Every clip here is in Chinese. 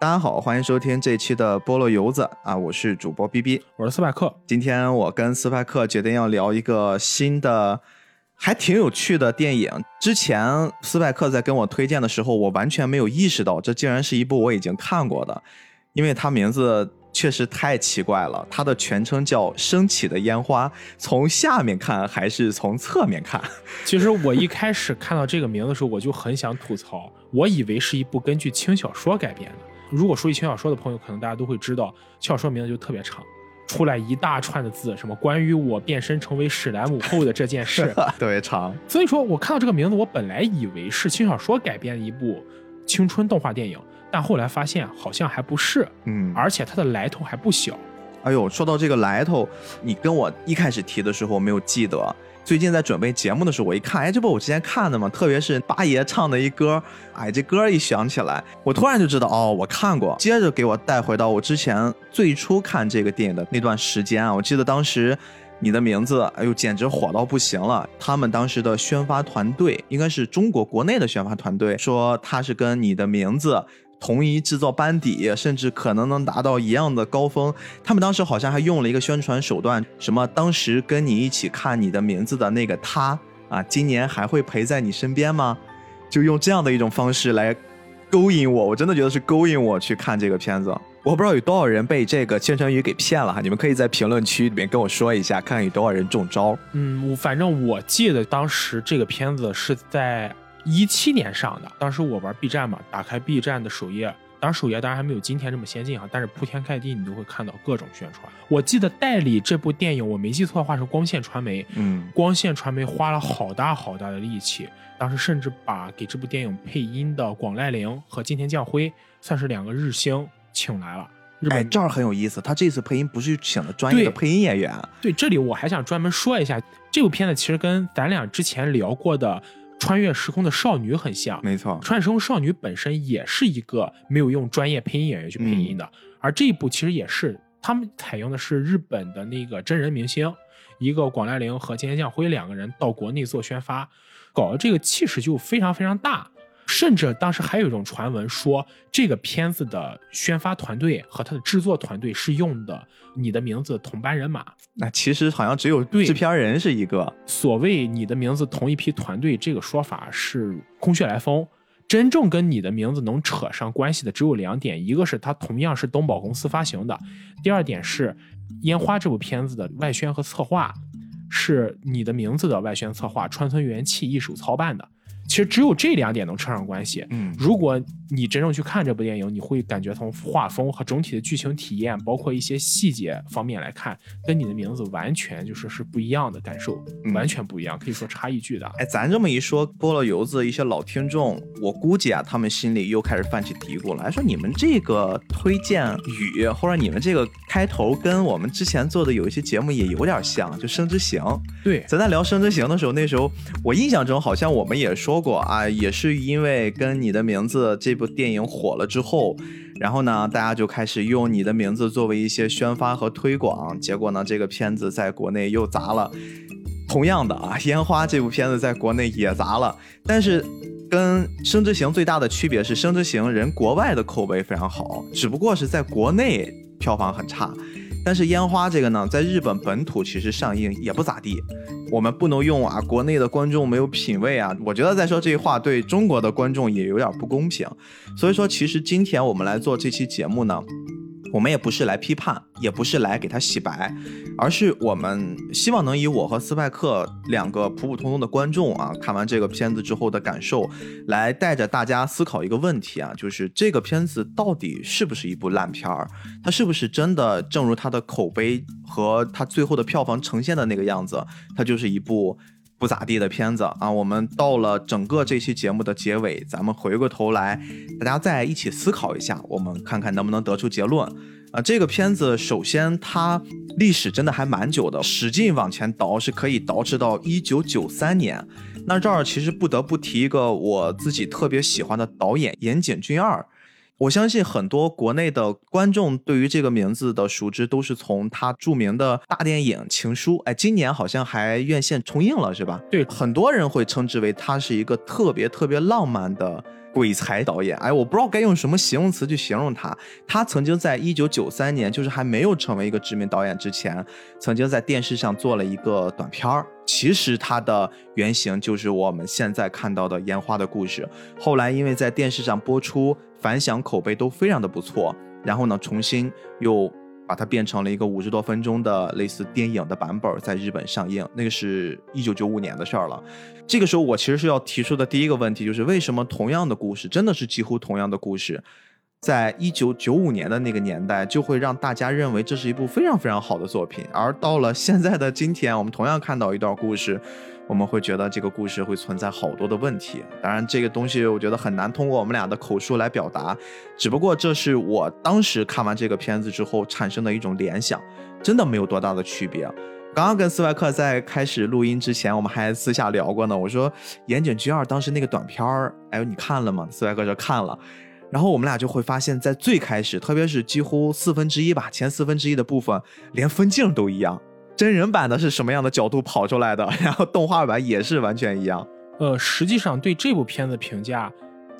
大家好，欢迎收听这期的菠萝油子啊，我是主播 B B，我是斯派克。今天我跟斯派克决定要聊一个新的，还挺有趣的电影。之前斯派克在跟我推荐的时候，我完全没有意识到这竟然是一部我已经看过的，因为它名字确实太奇怪了。它的全称叫《升起的烟花》，从下面看还是从侧面看？其实我一开始看到这个名字的时候，我就很想吐槽，我以为是一部根据轻小说改编的。如果熟悉轻小说的朋友，可能大家都会知道，轻小说名字就特别长，出来一大串的字，什么关于我变身成为史莱姆后的这件事，特别长。所以说我看到这个名字，我本来以为是轻小说改编的一部青春动画电影，但后来发现好像还不是，嗯，而且它的来头还不小。哎呦，说到这个来头，你跟我一开始提的时候没有记得。最近在准备节目的时候，我一看，哎，这不我之前看的吗？特别是八爷唱的一歌，哎，这歌一响起来，我突然就知道，哦，我看过。接着给我带回到我之前最初看这个电影的那段时间啊，我记得当时你的名字，哎呦，简直火到不行了。他们当时的宣发团队，应该是中国国内的宣发团队，说他是跟你的名字。同一制作班底，甚至可能能达到一样的高峰。他们当时好像还用了一个宣传手段，什么当时跟你一起看你的名字的那个他啊，今年还会陪在你身边吗？就用这样的一种方式来勾引我，我真的觉得是勾引我去看这个片子。我不知道有多少人被这个宣传语给骗了哈，你们可以在评论区里面跟我说一下，看看有多少人中招。嗯，我反正我记得当时这个片子是在。一七年上的，当时我玩 B 站嘛，打开 B 站的首页，当时首页当然还没有今天这么先进哈，但是铺天盖地你都会看到各种宣传。我记得代理这部电影，我没记错的话是光线传媒，嗯，光线传媒花了好大好大的力气，当时甚至把给这部电影配音的广濑铃和金田将辉算是两个日星请来了。哎，这儿很有意思，他这次配音不是请了专业的配音演员。对，这里我还想专门说一下，这部片子其实跟咱俩之前聊过的。穿越时空的少女很像，没错。穿越时空少女本身也是一个没有用专业配音演员去配音的，而这一部其实也是，他们采用的是日本的那个真人明星，一个广濑铃和金田将辉两个人到国内做宣发，搞的这个气势就非常非常大。甚至当时还有一种传闻说，这个片子的宣发团队和他的制作团队是用的你的名字同班人马。那其实好像只有制片人是一个。所谓你的名字同一批团队，这个说法是空穴来风。真正跟你的名字能扯上关系的只有两点：一个是它同样是东宝公司发行的；第二点是《烟花》这部片子的外宣和策划是你的名字的外宣策划川村元气一手操办的。其实只有这两点能扯上关系。嗯，如果你真正去看这部电影，你会感觉从画风和整体的剧情体验，包括一些细节方面来看，跟你的名字完全就是是不一样的感受，完全不一样，可以说差异巨大。哎，咱这么一说，菠萝油子一些老听众，我估计啊，他们心里又开始泛起嘀咕了，说你们这个推荐语或者你们这个开头，跟我们之前做的有一些节目也有点像，就《生之行》。对，咱在聊《生之行》的时候，那时候我印象中好像我们也说。过啊，也是因为跟你的名字这部电影火了之后，然后呢，大家就开始用你的名字作为一些宣发和推广，结果呢，这个片子在国内又砸了。同样的啊，烟花这部片子在国内也砸了，但是跟生之行最大的区别是，生之行人国外的口碑非常好，只不过是在国内票房很差。但是烟花这个呢，在日本本土其实上映也不咋地。我们不能用啊，国内的观众没有品位啊。我觉得再说这话对中国的观众也有点不公平。所以说，其实今天我们来做这期节目呢。我们也不是来批判，也不是来给他洗白，而是我们希望能以我和斯派克两个普普通通的观众啊，看完这个片子之后的感受，来带着大家思考一个问题啊，就是这个片子到底是不是一部烂片儿？它是不是真的正如它的口碑和它最后的票房呈现的那个样子，它就是一部不咋地的片子啊？我们到了整个这期节目的结尾，咱们回过头来，大家再一起思考一下，我们看看能不能得出结论。啊，这个片子首先它历史真的还蛮久的，使劲往前倒是可以倒饬到一九九三年。那这儿其实不得不提一个我自己特别喜欢的导演岩井俊二。我相信很多国内的观众对于这个名字的熟知都是从他著名的大电影《情书》。哎，今年好像还院线重映了，是吧？对，很多人会称之为他是一个特别特别浪漫的。鬼才导演。哎，我不知道该用什么形容词去形容他。他曾经在一九九三年，就是还没有成为一个知名导演之前，曾经在电视上做了一个短片儿。其实他的原型就是我们现在看到的《烟花的故事》。后来因为在电视上播出，反响口碑都非常的不错，然后呢，重新又。把它变成了一个五十多分钟的类似电影的版本，在日本上映。那个是一九九五年的事儿了。这个时候，我其实是要提出的第一个问题就是：为什么同样的故事，真的是几乎同样的故事，在一九九五年的那个年代，就会让大家认为这是一部非常非常好的作品，而到了现在的今天，我们同样看到一段故事。我们会觉得这个故事会存在好多的问题，当然这个东西我觉得很难通过我们俩的口述来表达，只不过这是我当时看完这个片子之后产生的一种联想，真的没有多大的区别。刚刚跟斯外克在开始录音之前，我们还私下聊过呢。我说岩井俊二当时那个短片儿，哎，你看了吗？斯外克说看了，然后我们俩就会发现，在最开始，特别是几乎四分之一吧，前四分之一的部分，连分镜都一样。真人版的是什么样的角度跑出来的？然后动画版也是完全一样。呃，实际上对这部片子评价，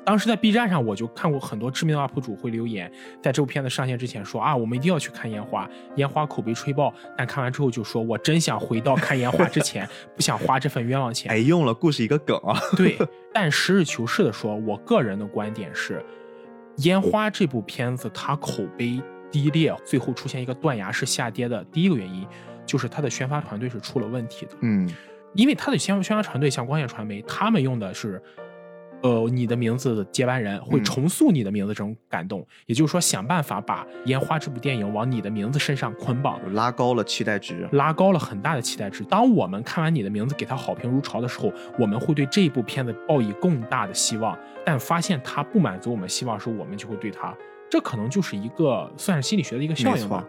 当时在 B 站上我就看过很多知名的 UP 主会留言，在这部片子上线之前说啊，我们一定要去看烟花，烟花口碑吹爆。但看完之后就说，我真想回到看烟花之前，不想花这份冤枉钱。哎，用了故事一个梗啊。对，但实事求是的说，我个人的观点是，烟花这部片子它口碑低劣，最后出现一个断崖式下跌的第一个原因。就是他的宣发团队是出了问题的，嗯，因为他的宣宣发团队像光线传媒，他们用的是，呃，你的名字的接班人会重塑你的名字这种感动，也就是说想办法把烟花这部电影往你的名字身上捆绑，拉高了期待值，拉高了很大的期待值。当我们看完你的名字给他好评如潮的时候，我们会对这部片子抱以更大的希望，但发现他不满足我们希望时，我们就会对他，这可能就是一个算是心理学的一个效应吧。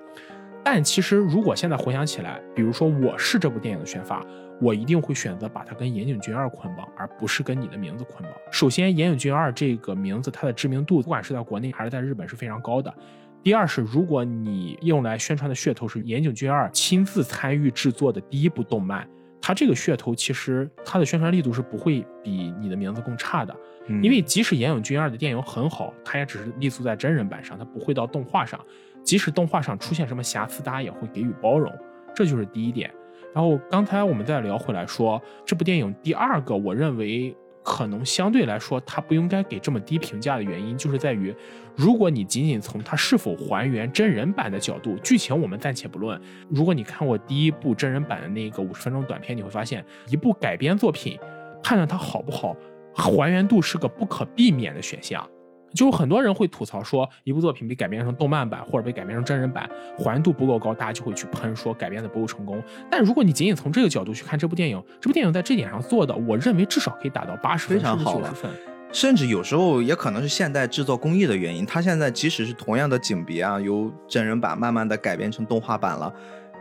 但其实，如果现在回想起来，比如说我是这部电影的宣发，我一定会选择把它跟岩井俊二捆绑，而不是跟你的名字捆绑。首先，岩井俊二这个名字，它的知名度，不管是在国内还是在日本是非常高的。第二是，如果你用来宣传的噱头是岩井俊二亲自参与制作的第一部动漫，它这个噱头其实它的宣传力度是不会比你的名字更差的。因为即使岩井俊二的电影很好，它也只是立足在真人版上，它不会到动画上。即使动画上出现什么瑕疵，大家也会给予包容，这就是第一点。然后刚才我们再聊回来说，这部电影第二个，我认为可能相对来说它不应该给这么低评价的原因，就是在于，如果你仅仅从它是否还原真人版的角度，剧情我们暂且不论。如果你看过第一部真人版的那个五十分钟短片，你会发现，一部改编作品判断它好不好，还原度是个不可避免的选项。就是很多人会吐槽说，一部作品被改编成动漫版或者被改编成真人版，还原度不够高，大家就会去喷说改编的不够成功。但如果你仅仅从这个角度去看这部电影，这部电影在这点上做的，我认为至少可以达到八十分，非常好分。甚至有时候也可能是现代制作工艺的原因，它现在即使是同样的景别啊，由真人版慢慢的改编成动画版了，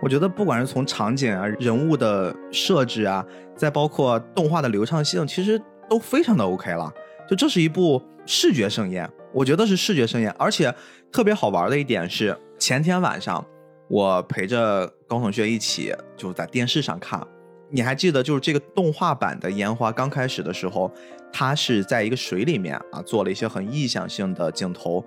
我觉得不管是从场景啊、人物的设置啊，再包括动画的流畅性，其实都非常的 OK 了。就这是一部。视觉盛宴，我觉得是视觉盛宴，而且特别好玩的一点是，前天晚上我陪着高同学一起就在电视上看，你还记得就是这个动画版的烟花刚开始的时候，它是在一个水里面啊做了一些很意象性的镜头，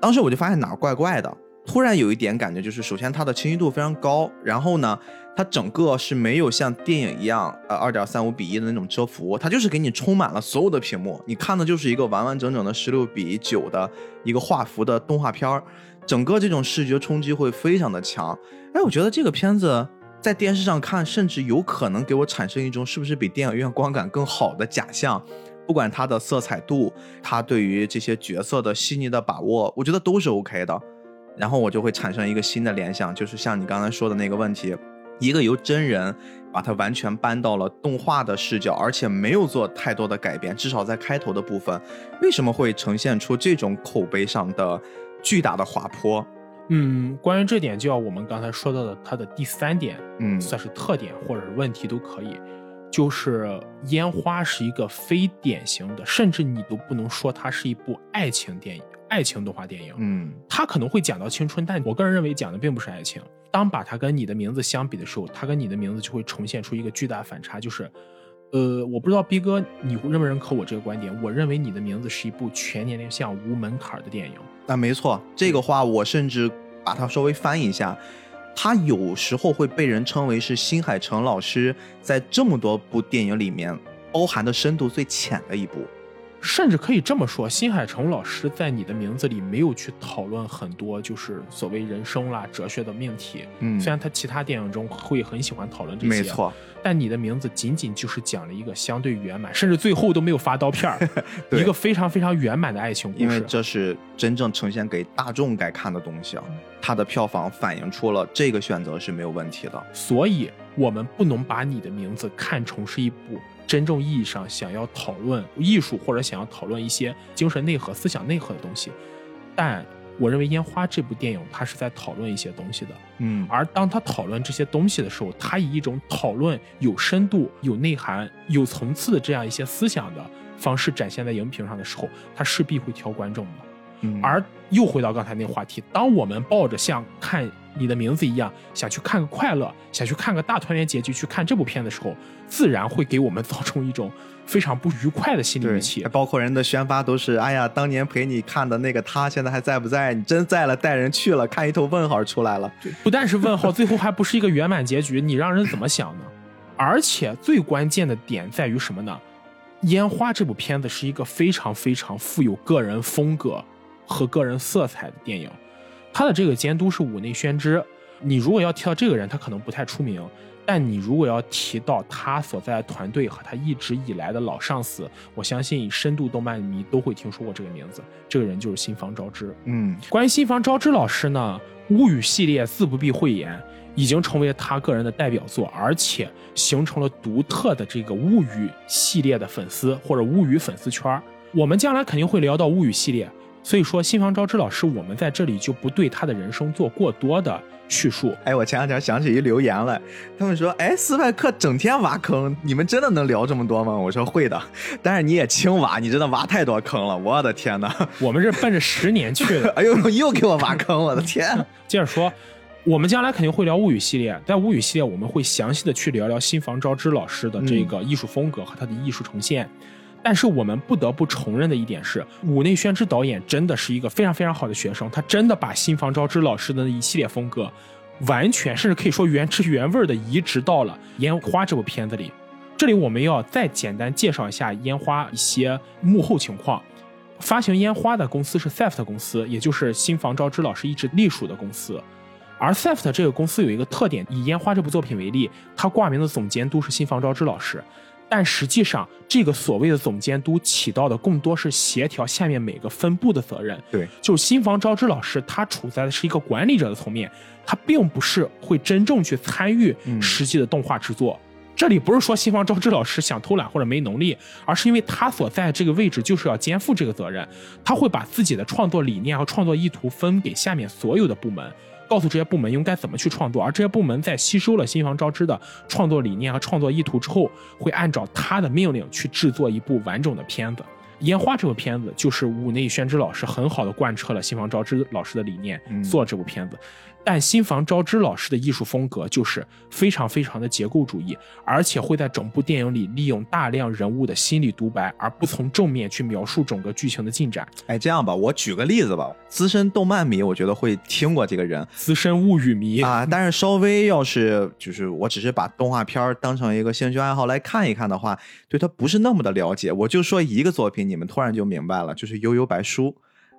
当时我就发现哪儿怪怪的。突然有一点感觉，就是首先它的清晰度非常高，然后呢，它整个是没有像电影一样，呃，二点三五比一的那种遮幅，它就是给你充满了所有的屏幕，你看的就是一个完完整整的十六比九的一个画幅的动画片儿，整个这种视觉冲击会非常的强。哎，我觉得这个片子在电视上看，甚至有可能给我产生一种是不是比电影院观感更好的假象，不管它的色彩度，它对于这些角色的细腻的把握，我觉得都是 OK 的。然后我就会产生一个新的联想，就是像你刚才说的那个问题，一个由真人把它完全搬到了动画的视角，而且没有做太多的改变，至少在开头的部分，为什么会呈现出这种口碑上的巨大的滑坡？嗯，关于这点，就要我们刚才说到的它的第三点，嗯，算是特点或者是问题都可以，就是烟花是一个非典型的，甚至你都不能说它是一部爱情电影。爱情动画电影，嗯，它可能会讲到青春，但我个人认为讲的并不是爱情。当把它跟你的名字相比的时候，它跟你的名字就会呈现出一个巨大反差，就是呃，我不知道逼哥你认不认可我这个观点？我认为你的名字是一部全年龄向无门槛的电影。啊，没错，这个话我甚至把它稍微翻译一下，他有时候会被人称为是新海诚老师在这么多部电影里面包含的深度最浅的一部。甚至可以这么说，新海诚老师在你的名字里没有去讨论很多就是所谓人生啦、哲学的命题。嗯虽然他其他电影中会很喜欢讨论这些，没，错，但你的名字仅仅就是讲了一个相对圆满，甚至最后都没有发刀片儿，一个非常非常圆满的爱情故事。因为这是真正呈现给大众该看的东西啊，它的票房反映出了这个选择是没有问题的。所以，我们不能把你的名字看成是一部真正意义上想要讨论艺术或者想要讨论一些精神内核、思想内核的东西。但我认为《烟花》这部电影，它是在讨论一些东西的。嗯而当他讨论这些东西的时候，他以一种讨论有深度、有内涵、有层次的这样一些思想的方式展现在荧屏上的时候，他势必会挑观众的。嗯而又回到刚才那个话题，当我们抱着像看你的名字一样，想去看个快乐，想去看个大团圆结局，去看这部片的时候，自然会给我们造成一种非常不愉快的心理预期。包括人的宣发都是，哎呀，当年陪你看的那个他现在还在不在？你真在了，带人去了，看一头问号出来了。不但是问号，最后还不是一个圆满结局，你让人怎么想呢？而且最关键的点在于什么呢？《烟花》这部片子是一个非常非常富有个人风格和个人色彩的电影，它的这个监督是五内宣之。你如果要提到这个人，他可能不太出名，但你如果要提到他所在的团队和他一直以来的老上司，我相信深度动漫迷都会听说过这个名字。这个人就是新房昭之。嗯关于新房昭之老师呢，《物语》系列自不必讳言，已经成为了他个人的代表作，而且形成了独特的这个物语系列的粉丝或者物语粉丝圈儿。我们将来肯定会聊到物语系列，所以说新房昭之老师，我们在这里就不对他的人生做过多的叙述。哎，我前两天想起一留言来，他们说，哎，斯派克整天挖坑，你们真的能聊这么多吗？我说会的，但是你也轻挖，你真的挖太多坑了，我的天哪！我们是奔着十年去的。哎呦，又给我挖坑，我的天！接着说，我们将来肯定会聊物语系列，在物语系列我们会详细的去聊聊新房昭之老师的这个艺术风格和他的艺术呈现。但是我们不得不承认的一点是，武内宣之导演真的是一个非常非常好的学生，他真的把新房昭之老师的那一系列风格，完全甚至可以说原汁原味的移植到了《烟花》这部片子里。这里我们要再简单介绍一下《烟花》一些幕后情况。发行《烟花》的公司是 SEFT 公司，也就是新房昭之老师一直隶属的公司。而 SEFT 这个公司有一个特点，以《烟花》这部作品为例，它挂名的总监督是新房昭之老师，但实际上这个所谓的总监督起到的更多是协调下面每个分部的责任。对，就是新房招之老师，他处在的是一个管理者的层面，他并不是会真正去参与嗯实际的动画制作。这里不是说新房招之老师想偷懒或者没能力，而是因为他所在这个位置就是要肩负这个责任，他会把自己的创作理念和创作意图分给下面所有的部门，告诉这些部门应该怎么去创作，而这些部门在吸收了新房昭之的创作理念和创作意图之后，会按照他的命令去制作一部完整的片子。《烟花》这部片子就是武内宣之老师很好的贯彻了新房昭之老师的理念，嗯做这部片子。但新房昭之老师的艺术风格就是非常非常的结构主义，而且会在整部电影里利用大量人物的心理独白，而不从正面去描述整个剧情的进展。哎，这样吧，我举个例子吧，资深动漫迷我觉得会听过这个人资深物语迷，啊，但是稍微要是就是我只是把动画片当成一个兴趣爱好来看一看的话，对他不是那么的了解。我就说一个作品，你们突然就明白了，就是《悠悠白书》。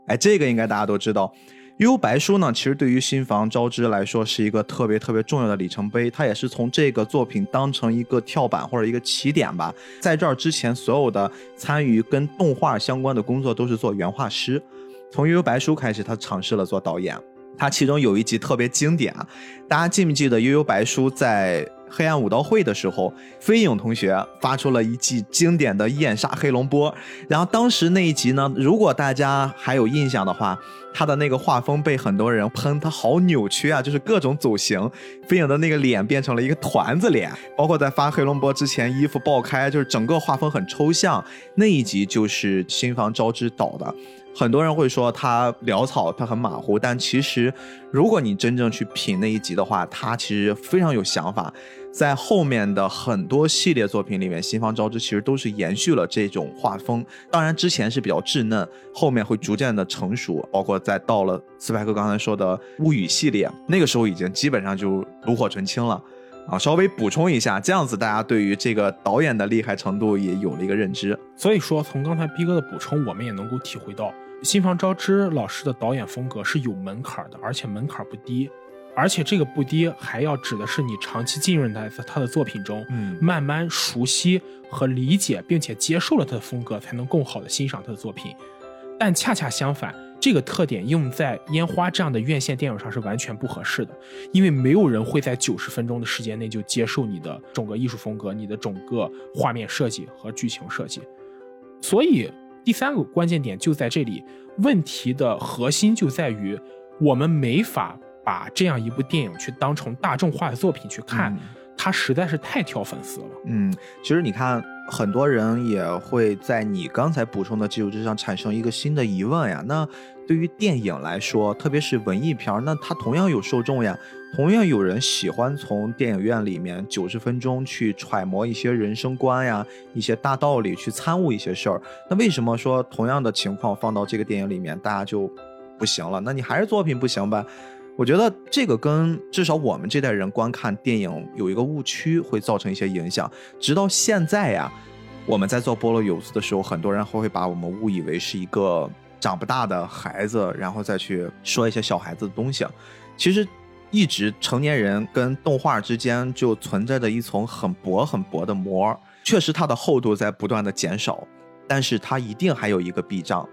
哎，这个应该大家都知道。《悠悠白书》呢，其实对于新房昭之来说是一个特别特别重要的里程碑，它也是从这个作品当成一个跳板或者一个起点吧。在这儿之前，所有的参与跟动画相关的工作都是做原画师。从《悠悠白书》开始，他尝试了做导演。他其中有一集特别经典啊，大家记不记得《悠悠白书》在黑暗武道会的时候，飞影同学发出了一记经典的燕杀黑龙波。然后当时那一集呢，如果大家还有印象的话，他的那个画风被很多人喷，他好扭曲啊，就是各种走形。飞影的那个脸变成了一个团子脸，包括在发黑龙波之前，衣服爆开，就是整个画风很抽象。那一集就是新房昭之导的。很多人会说他潦草，他很马虎，但其实如果你真正去品那一集的话，他其实非常有想法。在后面的很多系列作品里面，《新方招之》其实都是延续了这种画风。当然，之前是比较稚嫩，后面会逐渐的成熟。包括在到了斯派克刚才说的《物语》系列，那个时候已经基本上就炉火纯青了。啊，稍微补充一下，这样子大家对于这个导演的厉害程度也有了一个认知。所以说，从刚才逼哥的补充，我们也能够体会到新房昭之老师的导演风格是有门槛的，而且门槛不低。而且这个不低，还要指的是你长期浸润在他的作品中，嗯，慢慢熟悉和理解，并且接受了他的风格，才能更好的欣赏他的作品。但恰恰相反。这个特点用在《烟花》这样的院线电影上是完全不合适的，因为没有人会在九十分钟的时间内就接受你的整个艺术风格、你的整个画面设计和剧情设计。所以，第三个关键点就在这里，问题的核心就在于我们没法把这样一部电影去当成大众化的作品去看，它实在是太挑粉丝了。嗯，其实你看。很多人也会在你刚才补充的基础之上产生一个新的疑问呀。那对于电影来说，特别是文艺片，那它同样有受众呀，同样有人喜欢从电影院里面九十分钟去揣摩一些人生观呀、一些大道理，去参悟一些事儿。那为什么说同样的情况放到这个电影里面，大家就不行了？那你还是作品不行吧？我觉得这个跟至少我们这代人观看电影有一个误区，会造成一些影响。直到现在呀，我们在做菠萝有子的时候，很多人还会把我们误以为是一个长不大的孩子，然后再去说一些小孩子的东西。其实，一直成年人跟动画之间就存在着一层很薄很薄的膜，确实它的厚度在不断的减少，但是它一定还有一个壁障。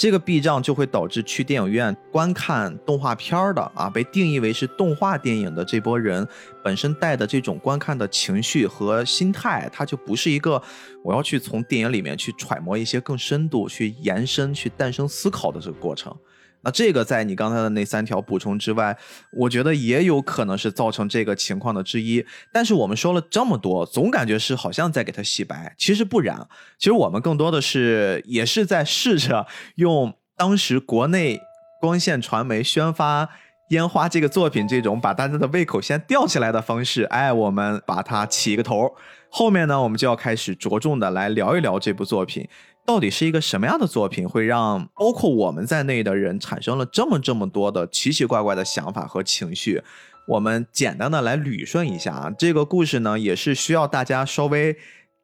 这个避障就会导致去电影院观看动画片的啊，被定义为是动画电影的这波人本身带的这种观看的情绪和心态，它就不是一个我要去从电影里面去揣摩一些更深度、去延伸、去诞生思考的这个过程。那这个在你刚才的那三条补充之外，我觉得也有可能是造成这个情况的之一。但是我们说了这么多，总感觉是好像在给他洗白，其实不然。其实我们更多的是也是在试着用当时国内光线传媒宣发《烟花》这个作品这种把大家的胃口先吊起来的方式，哎，我们把它起一个头。后面呢，我们就要开始着重的来聊一聊这部作品。到底是一个什么样的作品，会让包括我们在内的人产生了这么这么多的奇奇怪怪的想法和情绪？我们简单的来捋顺一下啊，这个故事呢，也是需要大家稍微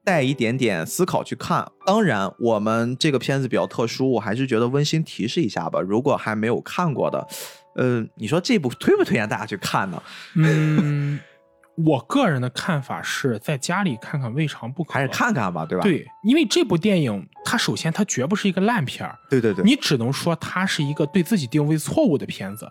带一点点思考去看。当然，我们这个片子比较特殊，我还是觉得温馨提示一下吧。如果还没有看过的，呃，你说这部推不推荐大家去看呢？嗯。我个人的看法是在家里看看未尝不可，还是看看吧，对吧？对，因为这部电影它首先它绝不是一个烂片儿，对对对，你只能说它是一个对自己定位错误的片子。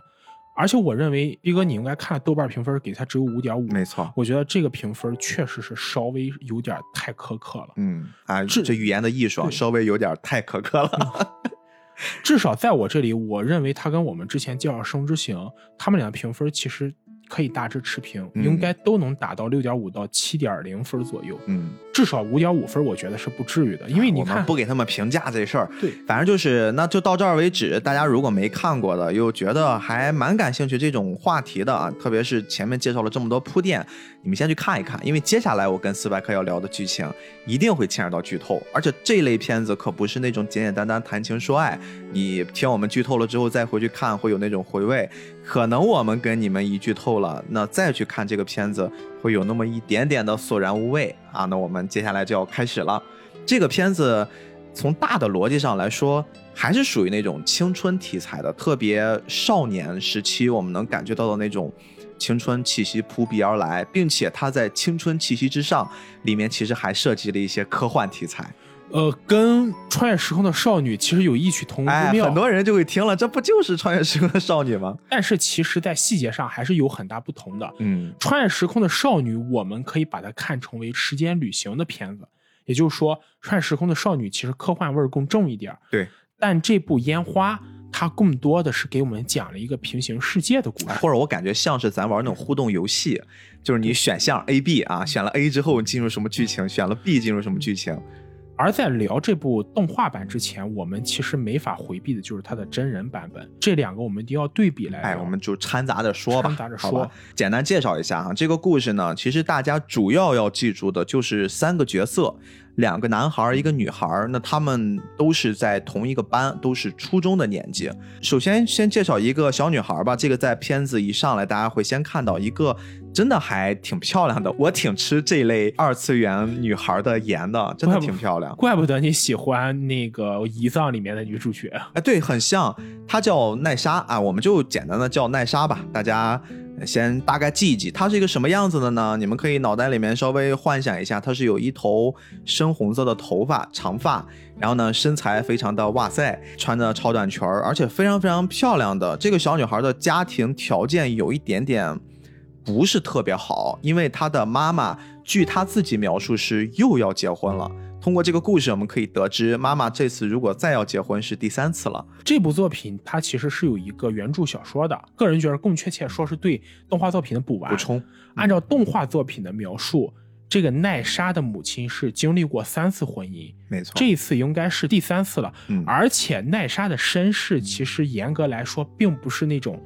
而且我认为逼哥你应该看豆瓣评分给它只有五点五，没错，我觉得这个评分确实是稍微有点太苛刻了。嗯啊，这语言的艺术稍微有点太苛刻了。至少在我这里，我认为它跟我们之前介绍《生之行》，他们俩评分其实。可以大致持平，应该都能达到六点五到七点零分左右。嗯，至少五点五分，我觉得是不至于的。因为你看，不给他们评价这事儿，对，反正就是那就到这儿为止。大家如果没看过的，又觉得还蛮感兴趣这种话题的啊，特别是前面介绍了这么多铺垫，你们先去看一看。因为接下来我跟斯派克要聊的剧情一定会牵扯到剧透，而且这类片子可不是那种简简单单谈情说爱。你听我们剧透了之后再回去看，会有那种回味。可能我们跟你们一剧透了，那再去看这个片子会有那么一点点的索然无味啊。那我们接下来就要开始了。这个片子从大的逻辑上来说，还是属于那种青春题材的，特别少年时期我们能感觉到的那种青春气息扑鼻而来，并且它在青春气息之上，里面其实还涉及了一些科幻题材。呃，跟穿越时空的少女其实有异曲同工之妙，很多人就会听了，这不就是穿越时空的少女吗？但是其实，在细节上还是有很大不同的。嗯，穿越时空的少女，我们可以把它看成为时间旅行的片子，也就是说，穿越时空的少女其实科幻味儿更重一点。对，但这部烟花，它更多的是给我们讲了一个平行世界的故事，或者我感觉像是咱玩那种互动游戏，就是你选项 A、B 啊，选了 A 之后进入什么剧情，选了 B 进入什么剧情。而在聊这部动画版之前，我们其实没法回避的就是它的真人版本，这两个我们一定要对比来聊。哎，我们就掺杂着说吧，掺杂着说。简单介绍一下哈，这个故事呢，其实大家主要要记住的就是三个角色，两个男孩儿，一个女孩儿。那他们都是在同一个班，都是初中的年纪。首先，先介绍一个小女孩儿吧。这个在片子一上来，大家会先看到一个真的还挺漂亮的，我挺吃这类二次元女孩儿的颜的，真的挺漂亮。怪不得你喜欢那个《遗葬》里面的女主角。哎，对，很像，她叫奈莎啊，我们就简单的叫奈莎吧，大家先大概记一记，她是一个什么样子的呢？你们可以脑袋里面稍微幻想一下，她是有一头深红色的头发，长发，然后呢身材非常的哇塞，穿着超短裙儿，而且非常非常漂亮的。这个小女孩的家庭条件有一点点不是特别好，因为她的妈妈据她自己描述是又要结婚了。通过这个故事，我们可以得知，妈妈这次如果再要结婚是第三次了。这部作品它其实是有一个原著小说的，个人觉得更确切说是对动画作品的补完。补充，按照动画作品的描述，这个奈莎的母亲是经历过三次婚姻，没错，这一次应该是第三次了。嗯而且奈莎的身世其实严格来说并不是那种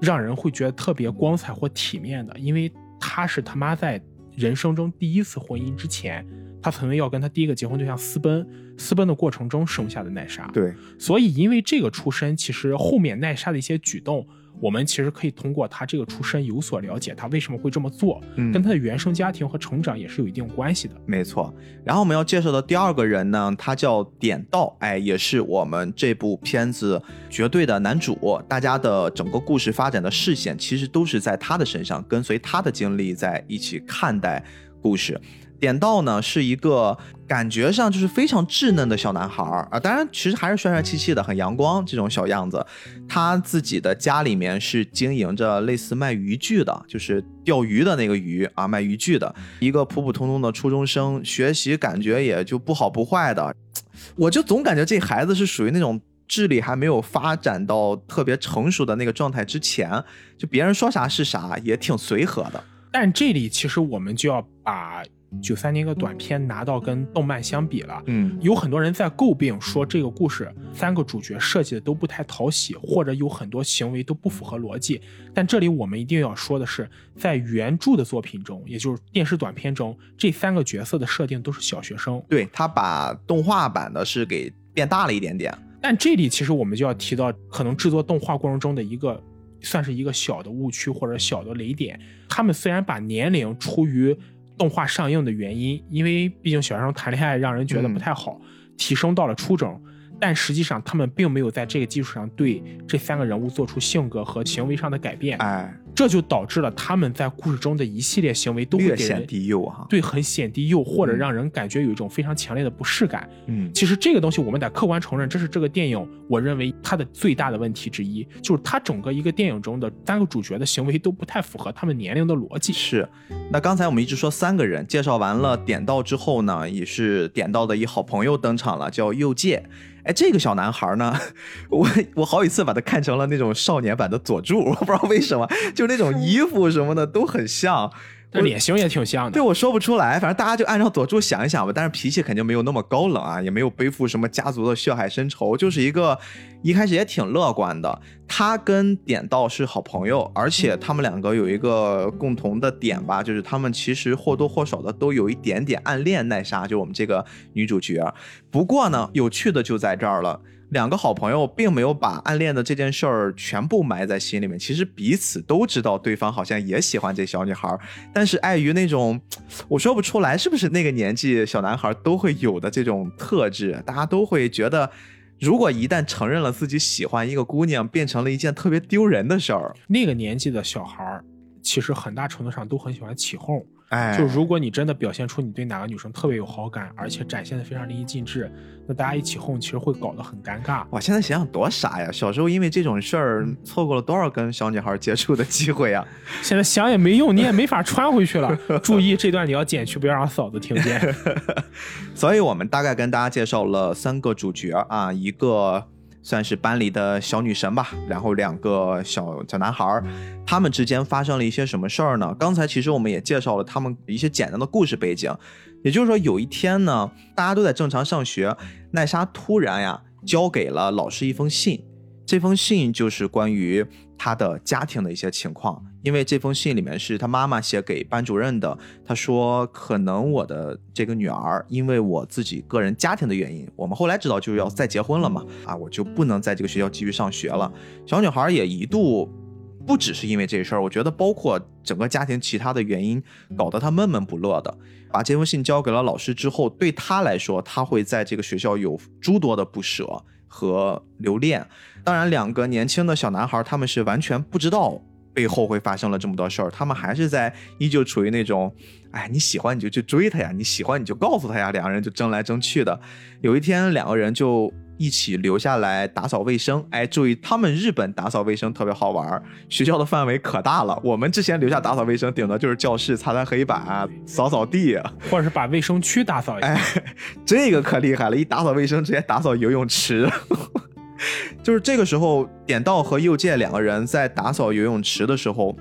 让人会觉得特别光彩或体面的，因为她是他妈在人生中第一次婚姻之前，她曾经要跟他第一个结婚对象私奔，私奔的过程中生下的奈莎。对，所以因为这个出身，其实后面奈莎的一些举动。我们其实可以通过他这个出身有所了解，他为什么会这么做，嗯跟他的原生家庭和成长也是有一定关系的。没错。然后我们要介绍的第二个人呢，他叫点道，哎，也是我们这部片子绝对的男主。大家的整个故事发展的视线其实都是在他的身上，跟随他的经历在一起看待故事。点道呢是一个感觉上就是非常稚嫩的小男孩儿啊，当然其实还是帅帅气气的，很阳光这种小样子。他自己的家里面是经营着类似卖渔具的，就是钓鱼的那个鱼啊，卖渔具的一个普普通通的初中生，学习感觉也就不好不坏的。我就总感觉这孩子是属于那种智力还没有发展到特别成熟的那个状态之前，就别人说啥是啥，也挺随和的。但这里其实我们就要把九三年一个短片拿到跟动漫相比了。嗯，有很多人在诟病说这个故事三个主角设计的都不太讨喜，或者有很多行为都不符合逻辑。但这里我们一定要说的是，在原著的作品中，也就是电视短片中，这三个角色的设定都是小学生。对他把动画版的是给变大了一点点。但这里其实我们就要提到，可能制作动画过程中的一个算是一个小的误区或者小的雷点。他们虽然把年龄出于动画上映的原因，因为毕竟小学生谈恋爱让人觉得不太好，提升到了初中，但实际上他们并没有在这个基础上对这三个人物做出性格和行为上的改变，哎，这就导致了他们在故事中的一系列行为都会略给人显低幼哈。对很显低幼，或者嗯让人感觉有一种非常强烈的不适感。嗯，其实这个东西我们得客观承认，这是这个电影我认为它的最大的问题之一，就是它整个一个电影中的三个主角的行为都不太符合他们年龄的逻辑。是。那刚才我们一直说三个人，介绍完了点到之后呢，也是点到的一好朋友登场了，叫右介。哎，这个小男孩呢，我我好几次把他看成了那种少年版的佐助，我不知道为什么，就那种衣服什么的都很像。这脸型也挺像的。对我说不出来，反正大家就按照佐助想一想吧。但是脾气肯定没有那么高冷啊，也没有背负什么家族的血海深仇，就是一个一开始也挺乐观的。他跟点道是好朋友，而且他们两个有一个共同的点吧，就是他们其实或多或少的都有一点点暗恋奈莎，就我们这个女主角。不过呢，有趣的就在这儿了。两个好朋友并没有把暗恋的这件事儿全部埋在心里面，其实彼此都知道对方好像也喜欢这小女孩，但是碍于那种我说不出来是不是那个年纪小男孩都会有的这种特质，大家都会觉得，如果一旦承认了自己喜欢一个姑娘，变成了一件特别丢人的事儿。那个年纪的小孩儿，其实很大程度上都很喜欢起哄。哎，就如果你真的表现出你对哪个女生特别有好感，而且展现的非常淋漓尽致，那大家一起哄，其实会搞得很尴尬。哇，现在想想多傻呀！小时候因为这种事儿错过了多少跟小女孩接触的机会呀！现在想也没用，你也没法穿回去了。注意这段你要剪去，不要让嫂子听见。所以我们大概跟大家介绍了三个主角啊，一个算是班里的小女神吧。然后两个小小男孩儿，他们之间发生了一些什么事儿呢？刚才其实我们也介绍了他们一些简单的故事背景。也就是说，有一天呢，大家都在正常上学，奈莎突然呀交给了老师一封信，这封信就是关于她的家庭的一些情况。因为这封信里面是她妈妈写给班主任的，她说可能我的这个女儿因为我自己个人家庭的原因，我们后来知道就是要再结婚了嘛，啊，我就不能在这个学校继续上学了。小女孩也一度。不只是因为这事儿，我觉得包括整个家庭其他的原因，搞得她闷闷不乐的。把这封信交给了老师之后，对她来说，她会在这个学校有诸多的不舍和留恋。当然，两个年轻的小男孩，他们是完全不知道背后会发生了这么多事儿，他们还是在依旧处于那种，哎，你喜欢你就去追他呀，你喜欢你就告诉他呀，两个人就争来争去的。有一天，两个人就。一起留下来打扫卫生，哎，注意，他们日本打扫卫生特别好玩，学校的范围可大了。我们之前留下打扫卫生，顶多就是教室擦擦黑板、扫扫地，或者是把卫生区打扫一下。哎，这个可厉害了，一打扫卫生直接打扫游泳池。就是这个时候，点道和右介两个人在打扫游泳池的时候，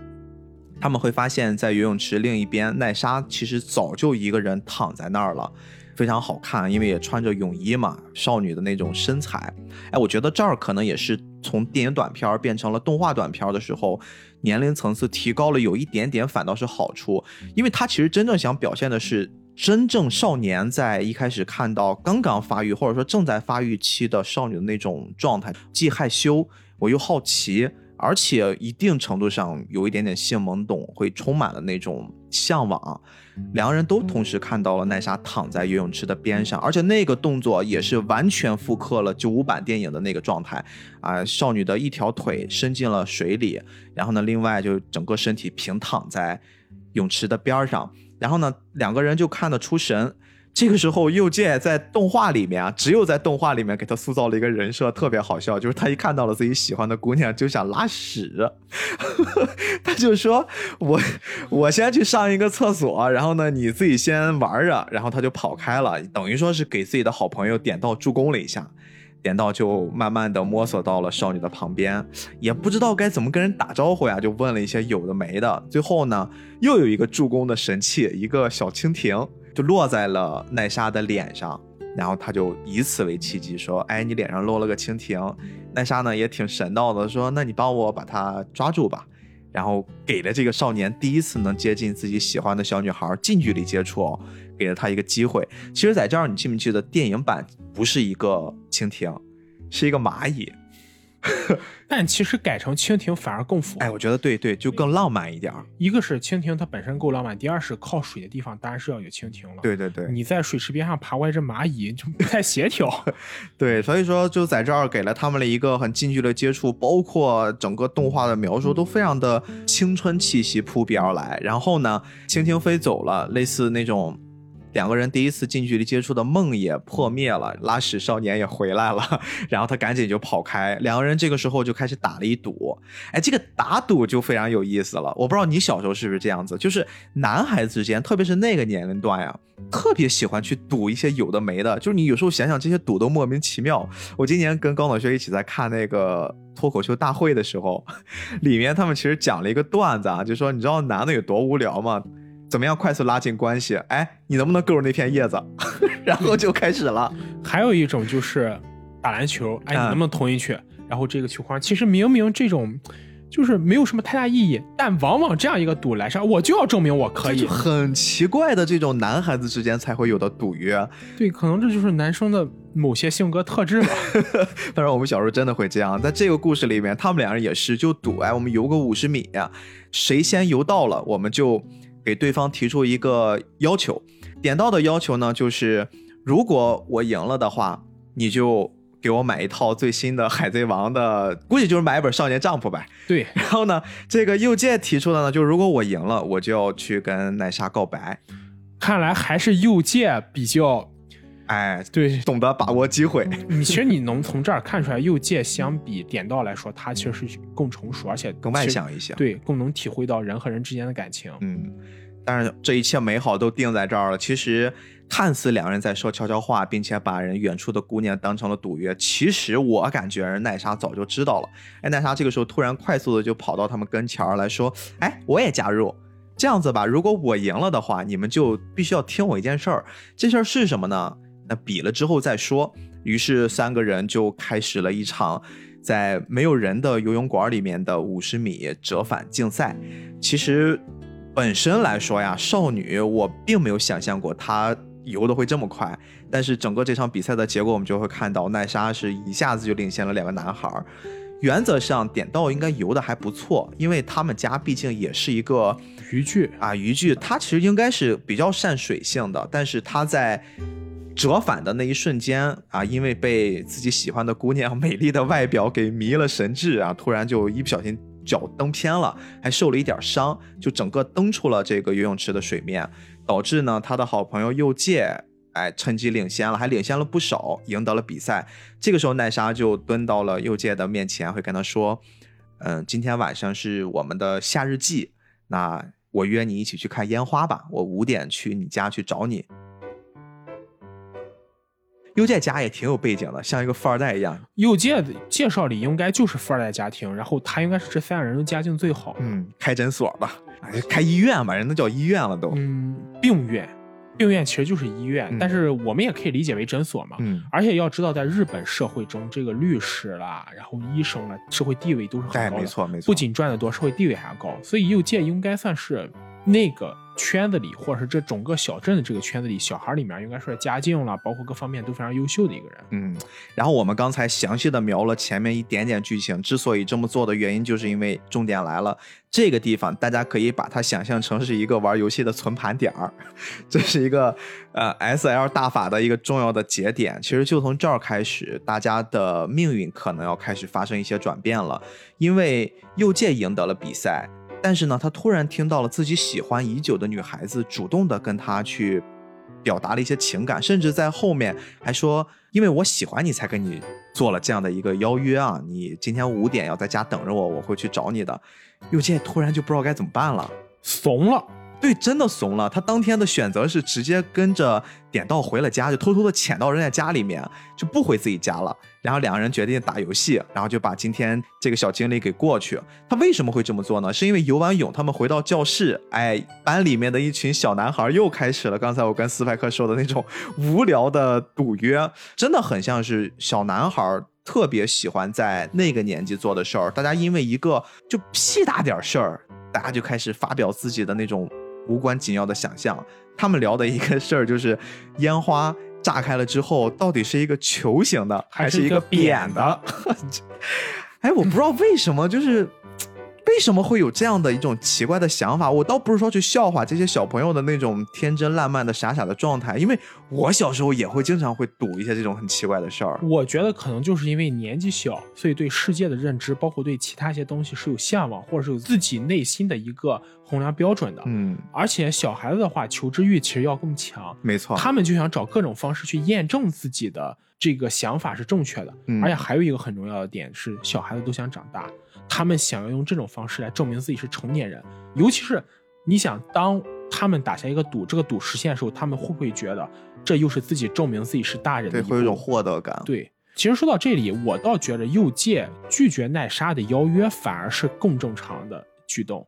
他们会发现，在游泳池另一边，奈莎其实早就一个人躺在那儿了。非常好看，因为也穿着泳衣嘛，少女的那种身材。哎，我觉得这儿可能也是从电影短片变成了动画短片的时候，年龄层次提高了有一点点，反倒是好处。因为他其实真正想表现的是真正少年在一开始看到刚刚发育或者说正在发育期的少女的那种状态，既害羞我又好奇，而且一定程度上有一点点性懵懂，会充满了那种向往。两个人都同时看到了奈莎躺在游泳池的边上，而且那个动作也是完全复刻了九五版电影的那个状态啊！少女的一条腿伸进了水里，然后呢，另外就整个身体平躺在泳池的边上，然后呢，两个人就看得出神。这个时候，右介在动画里面啊，只有在动画里面给他塑造了一个人设，特别好笑，就是他一看到了自己喜欢的姑娘就想拉屎，他就说：“我我先去上一个厕所，然后呢，你自己先玩着。”然后他就跑开了，等于说是给自己的好朋友点到助攻了一下，点到就慢慢的摸索到了少女的旁边，也不知道该怎么跟人打招呼呀，就问了一些有的没的，最后呢，又有一个助攻的神器，一个小蜻蜓。就落在了奈莎的脸上，然后他就以此为契机说：“哎，你脸上落了个蜻蜓。”奈莎呢也挺神道的，说：“那你帮我把它抓住吧。”然后给了这个少年第一次能接近自己喜欢的小女孩近距离接触，给了他一个机会。其实，在这儿你记不记得电影版不是一个蜻蜓，是一个蚂蚁。但其实改成蜻蜓反而更符。哎，我觉得对对，就更浪漫一点。一个是蜻蜓它本身够浪漫，第二是靠水的地方当然是要有蜻蜓了。对对对，你在水池边上爬过来只蚂蚁就不太协调。对，所以说就在这儿给了他们了一个很近距离的接触，包括整个动画的描述都非常的青春气息扑鼻而来。然后呢，蜻蜓飞走了，类似那种。两个人第一次近距离接触的梦也破灭了，拉屎少年也回来了，然后他赶紧就跑开。两个人这个时候就开始打了一赌，哎，这个打赌就非常有意思了。我不知道你小时候是不是这样子，就是男孩子之间，特别是那个年龄段呀，特别喜欢去赌一些有的没的。就是你有时候想想，这些赌都莫名其妙。我今年跟高老学一起在看那个脱口秀大会的时候，里面他们其实讲了一个段子啊，就说你知道男的有多无聊吗？怎么样快速拉近关系？哎，你能不能够着那片叶子？然后就开始了。还有一种就是打篮球，哎，你能不能投进去？然后这个球框其实明明这种就是没有什么太大意义，但往往这样一个赌来上，我就要证明我可以。很奇怪的这种男孩子之间才会有的赌约。对，可能这就是男生的某些性格特质吧。当然，我们小时候真的会这样。在这个故事里面，他们两人也是就赌，哎，我们游个五十米，谁先游到了，我们就。给对方提出一个要求，点到的要求呢，就是如果我赢了的话，你就给我买一套最新的《海贼王》的，估计就是买一本《少年 Jump》呗。对，然后呢，这个右介提出的呢，就是如果我赢了，我就要去跟奈莎告白。看来还是右介比较。哎，对，懂得把握机会。你其实你能从这儿看出来，右界相比点到来说，他其实是更成熟，而且更外向一些。对，更能体会到人和人之间的感情。嗯，但是这一切美好都定在这儿了。其实看似两人在说悄悄话，并且把人远处的姑娘当成了赌约，其实我感觉奈莎早就知道了。哎，奈莎这个时候突然快速的就跑到他们跟前儿来说：“哎，我也加入。这样子吧，如果我赢了的话，你们就必须要听我一件事儿。这事儿是什么呢？那比了之后再说。”于是三个人就开始了一场在没有人的游泳馆里面的五十米折返竞赛。其实本身来说呀，少女我并没有想象过她游的会这么快。但是整个这场比赛的结果，我们就会看到奈莎是一下子就领先了两个男孩儿。原则上点道应该游的还不错，因为他们家毕竟也是一个渔具啊，渔具它其实应该是比较善水性的，但是它在。折返的那一瞬间啊，因为被自己喜欢的姑娘美丽的外表给迷了神智啊，突然就一不小心脚蹬偏了，还受了一点伤，就整个蹬出了这个游泳池的水面，导致呢他的好朋友右介哎趁机领先了，还领先了不少，赢得了比赛。这个时候奈莎就蹲到了右介的面前，会跟他说：“嗯，今天晚上是我们的夏日祭，那我约你一起去看烟花吧，我五点去你家去找你。”右介家也挺有背景的，像一个富二代一样。右介的介绍里应该就是富二代家庭，然后他应该是这三个人中家境最好。嗯，开诊所吧，哎，开医院吧，人都叫医院了都。嗯，病院，病院其实就是医院，但是我们也可以理解为诊所嘛。嗯，而且要知道，在日本社会中，这个律师啦，然后医生啦，社会地位都是很高的。没错没错，不仅赚得多，社会地位还高。所以右介应该算是那个。圈子里，或者是这整个小镇的这个圈子里，小孩里面应该说家境了，包括各方面都非常优秀的一个人。嗯，然后我们刚才详细的描了前面一点点剧情，之所以这么做的原因，就是因为重点来了，这个地方大家可以把它想象成是一个玩游戏的存盘点儿，这是一个呃 S L 大法的一个重要的节点。其实就从这儿开始，大家的命运可能要开始发生一些转变了，因为右界赢得了比赛。但是呢，他突然听到了自己喜欢已久的女孩子主动的跟他去表达了一些情感，甚至在后面还说：“因为我喜欢你才跟你做了这样的一个邀约啊，你今天五点要在家等着我，我会去找你的。”又见突然就不知道该怎么办了，怂了。对，真的怂了。他当天的选择是直接跟着点到回了家，就偷偷的潜到人家家里面，就不回自己家了。然后两个人决定打游戏，然后就把今天这个小经历给过去。他为什么会这么做呢？是因为游完泳，他们回到教室，哎，班里面的一群小男孩又开始了刚才我跟斯派克说的那种无聊的赌约，真的很像是小男孩特别喜欢在那个年纪做的事儿。大家因为一个就屁大点事儿，大家就开始发表自己的那种。无关紧要的想象，他们聊的一个事儿就是烟花炸开了之后，到底是一个球形的还是一个扁的？哎，我不知道为什么，就是。为什么会有这样的一种奇怪的想法？我倒不是说去笑话这些小朋友的那种天真烂漫的傻傻的状态，因为我小时候也会经常会赌一些这种很奇怪的事儿。我觉得可能就是因为年纪小，所以对世界的认知，包括对其他一些东西是有向往，或者是有自己内心的一个衡量标准的。嗯，而且小孩子的话，求知欲其实要更强。没错，他们就想找各种方式去验证自己的这个想法是正确的。而且还有一个很重要的点是，小孩子都想长大。他们想要用这种方式来证明自己是成年人，尤其是你想，当他们打下一个赌，这个赌实现的时候，他们会不会觉得这又是自己证明自己是大人？对，会有一种获得感。对，其实说到这里，我倒觉得右界拒绝奈莎的邀约，反而是更正常的举动。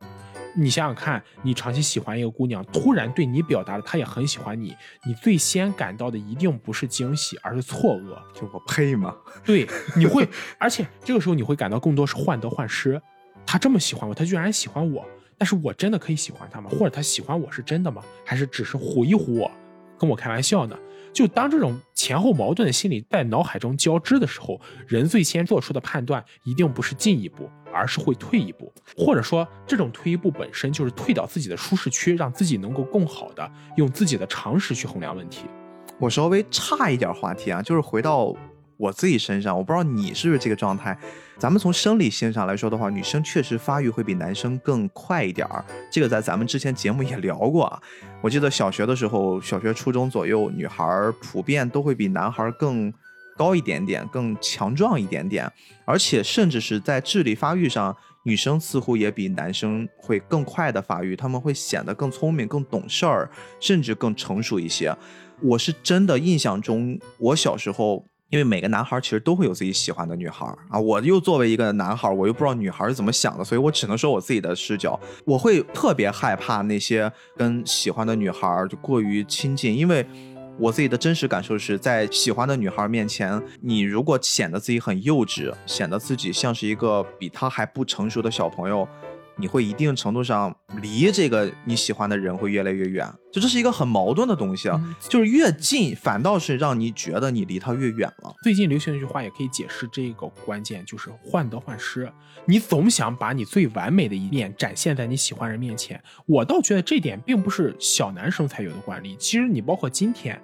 你想想看，你长期喜欢一个姑娘，突然对你表达了她也很喜欢你，你最先感到的一定不是惊喜，而是错愕。就我配吗？对，你会，而且这个时候你会感到更多是患得患失。她这么喜欢我，她居然喜欢我，但是我真的可以喜欢她吗？或者她喜欢我是真的吗？还是只是唬一唬我，跟我开玩笑呢？就当这种前后矛盾的心理在脑海中交织的时候，人最先做出的判断一定不是进一步，而是会退一步，或者说这种退一步本身就是退到自己的舒适区，让自己能够更好的用自己的常识去衡量问题。我稍微差一点话题啊，就是回到。我自己身上，我不知道你是不是这个状态。咱们从生理性上来说的话，女生确实发育会比男生更快一点儿。这个在咱们之前节目也聊过啊。我记得小学的时候，小学、初中左右，女孩普遍都会比男孩更高一点点，更强壮一点点。而且，甚至是在智力发育上，女生似乎也比男生会更快的发育，他们会显得更聪明、更懂事儿，甚至更成熟一些。我是真的印象中，我小时候，因为每个男孩其实都会有自己喜欢的女孩啊，我又作为一个男孩，我又不知道女孩是怎么想的，所以我只能说我自己的视角，我会特别害怕那些跟喜欢的女孩就过于亲近，因为。我自己的真实感受是在喜欢的女孩面前，你如果显得自己很幼稚，显得自己像是一个比她还不成熟的小朋友，你会一定程度上离这个你喜欢的人会越来越远。就这是一个很矛盾的东西啊，就是越近反倒是让你觉得你离他越远了。最近流行一句话也可以解释这个关键，就是患得患失。你总想把你最完美的一面展现在你喜欢人面前，我倒觉得这点并不是小男生才有的惯例。其实你包括今天。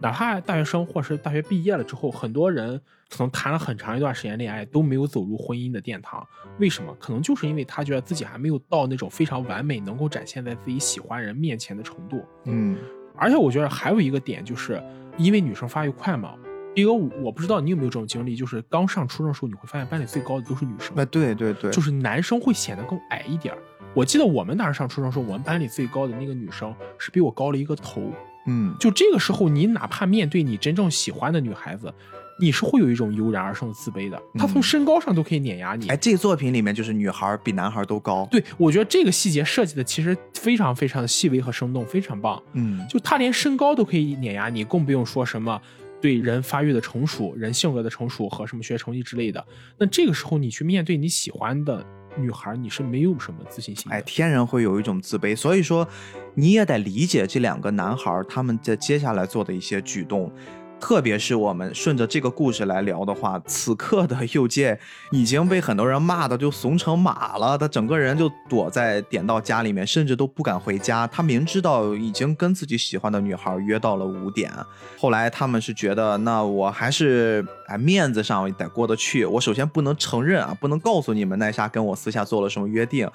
哪怕大学生或是大学毕业了之后，很多人可能谈了很长一段时间恋爱都没有走入婚姻的殿堂。为什么？可能就是因为他觉得自己还没有到那种非常完美，能够展现在自己喜欢人面前的程度。嗯，而且我觉得还有一个点，就是因为女生发育快嘛。一个我不知道你有没有这种经历，就是刚上初中的时候，你会发现班里最高的都是女生。哎，对对对，就是男生会显得更矮一点。我记得我们当时上初中时候，我们班里最高的那个女生是比我高了一个头。嗯，就这个时候，你哪怕面对你真正喜欢的女孩子，你是会有一种油然而生的自卑的。她从身高上都可以碾压你。哎，这个作品里面就是女孩比男孩都高。对，我觉得这个细节设计的其实非常非常的细微和生动，非常棒。嗯，就她连身高都可以碾压你，更不用说什么对人发育的成熟、人性格的成熟和什么学习成绩之类的。那这个时候你去面对你喜欢的。女孩，你是没有什么自信心，哎，天然会有一种自卑，所以说你也得理解这两个男孩他们在接下来做的一些举动。特别是我们顺着这个故事来聊的话，此刻的右介已经被很多人骂的就怂成马了，他整个人就躲在点到家里面，甚至都不敢回家。他明知道已经跟自己喜欢的女孩约到了五点，后来他们是觉得，那我还是哎面子上得过得去。我首先不能承认啊，不能告诉你们奈莎跟我私下做了什么约定。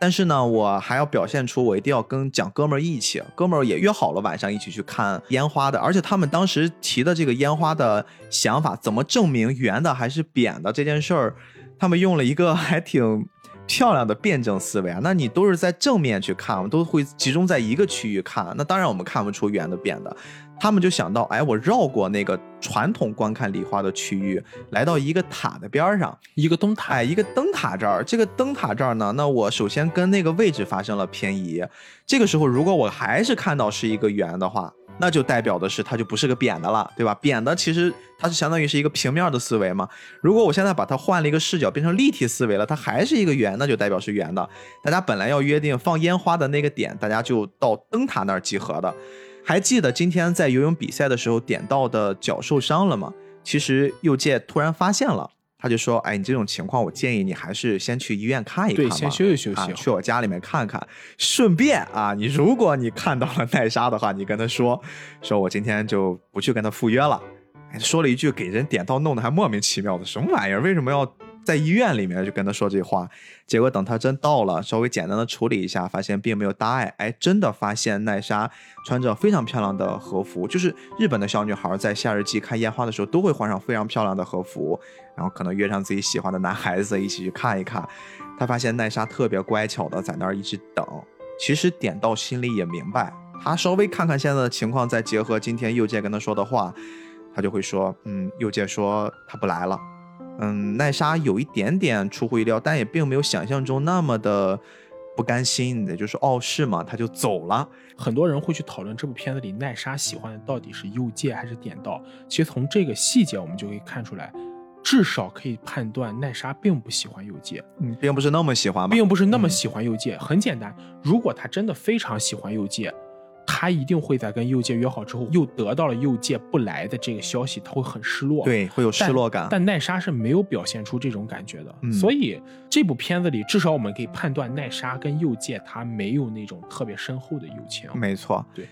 但是呢，我还要表现出我一定要跟讲哥们儿义气，哥们儿也约好了晚上一起去看烟花的，而且他们当时提的这个烟花的想法，怎么证明圆的还是扁的这件事儿，他们用了一个 还挺漂亮的辩证思维啊。那你都是在正面去看，我们都会集中在一个区域看，那当然我们看不出圆的扁的。他们就想到，哎，我绕过那个传统观看礼花的区域，来到一个塔的边上，一个灯塔，哎，一个灯塔这儿。这个灯塔这儿呢，那我首先跟那个位置发生了偏移。这个时候，如果我还是看到是一个圆的话，那就代表的是它就不是个扁的了，对吧？扁的其实它是相当于是一个平面的思维嘛。如果我现在把它换了一个视角，变成立体思维了，它还是一个圆，那就代表是圆的。大家本来要约定放烟花的那个点，大家就到灯塔那儿集合的。还记得今天在游泳比赛的时候点到的脚受伤了吗？其实右介突然发现了，他就说：“哎，你这种情况，我建议你还是先去医院看一看吧，先休息休息，去我家里面看看。顺便啊，你如果你看到了奈莎的话，你跟他说，说我今天就不去跟他赴约了。”哎，说了一句给人点到弄得还莫名其妙的，什么玩意儿？为什么要？在医院里面就跟他说这话，结果等他真到了，稍微简单的处理一下，发现并没有大碍。哎，真的发现奈莎穿着非常漂亮的和服，就是日本的小女孩在夏日季看烟花的时候都会换上非常漂亮的和服，然后可能约上自己喜欢的男孩子一起去看一看。他发现奈莎特别乖巧的在那儿一直等。其实点到心里也明白，他稍微看看现在的情况，再结合今天右介跟他说的话，他就会说，嗯，右介说他不来了。嗯，奈莎有一点点出乎意料，但也并没有想象中那么的不甘心。也就是傲视嘛？他就走了。很多人会去讨论这部片子里奈莎喜欢的到底是右介还是点到。其实从这个细节我们就可以看出来，至少可以判断奈莎并不喜欢右介。嗯，并不是那么喜欢，并不是那么喜欢右介。很简单，如果他真的非常喜欢右介。他一定会在跟右介约好之后，又得到了右介不来的这个消息，他会很失落，对，会有失落感。但奈莎是没有表现出这种感觉的，所以这部片子里，至少我们可以判断奈莎跟右介他没有那种特别深厚的友情。没错，对。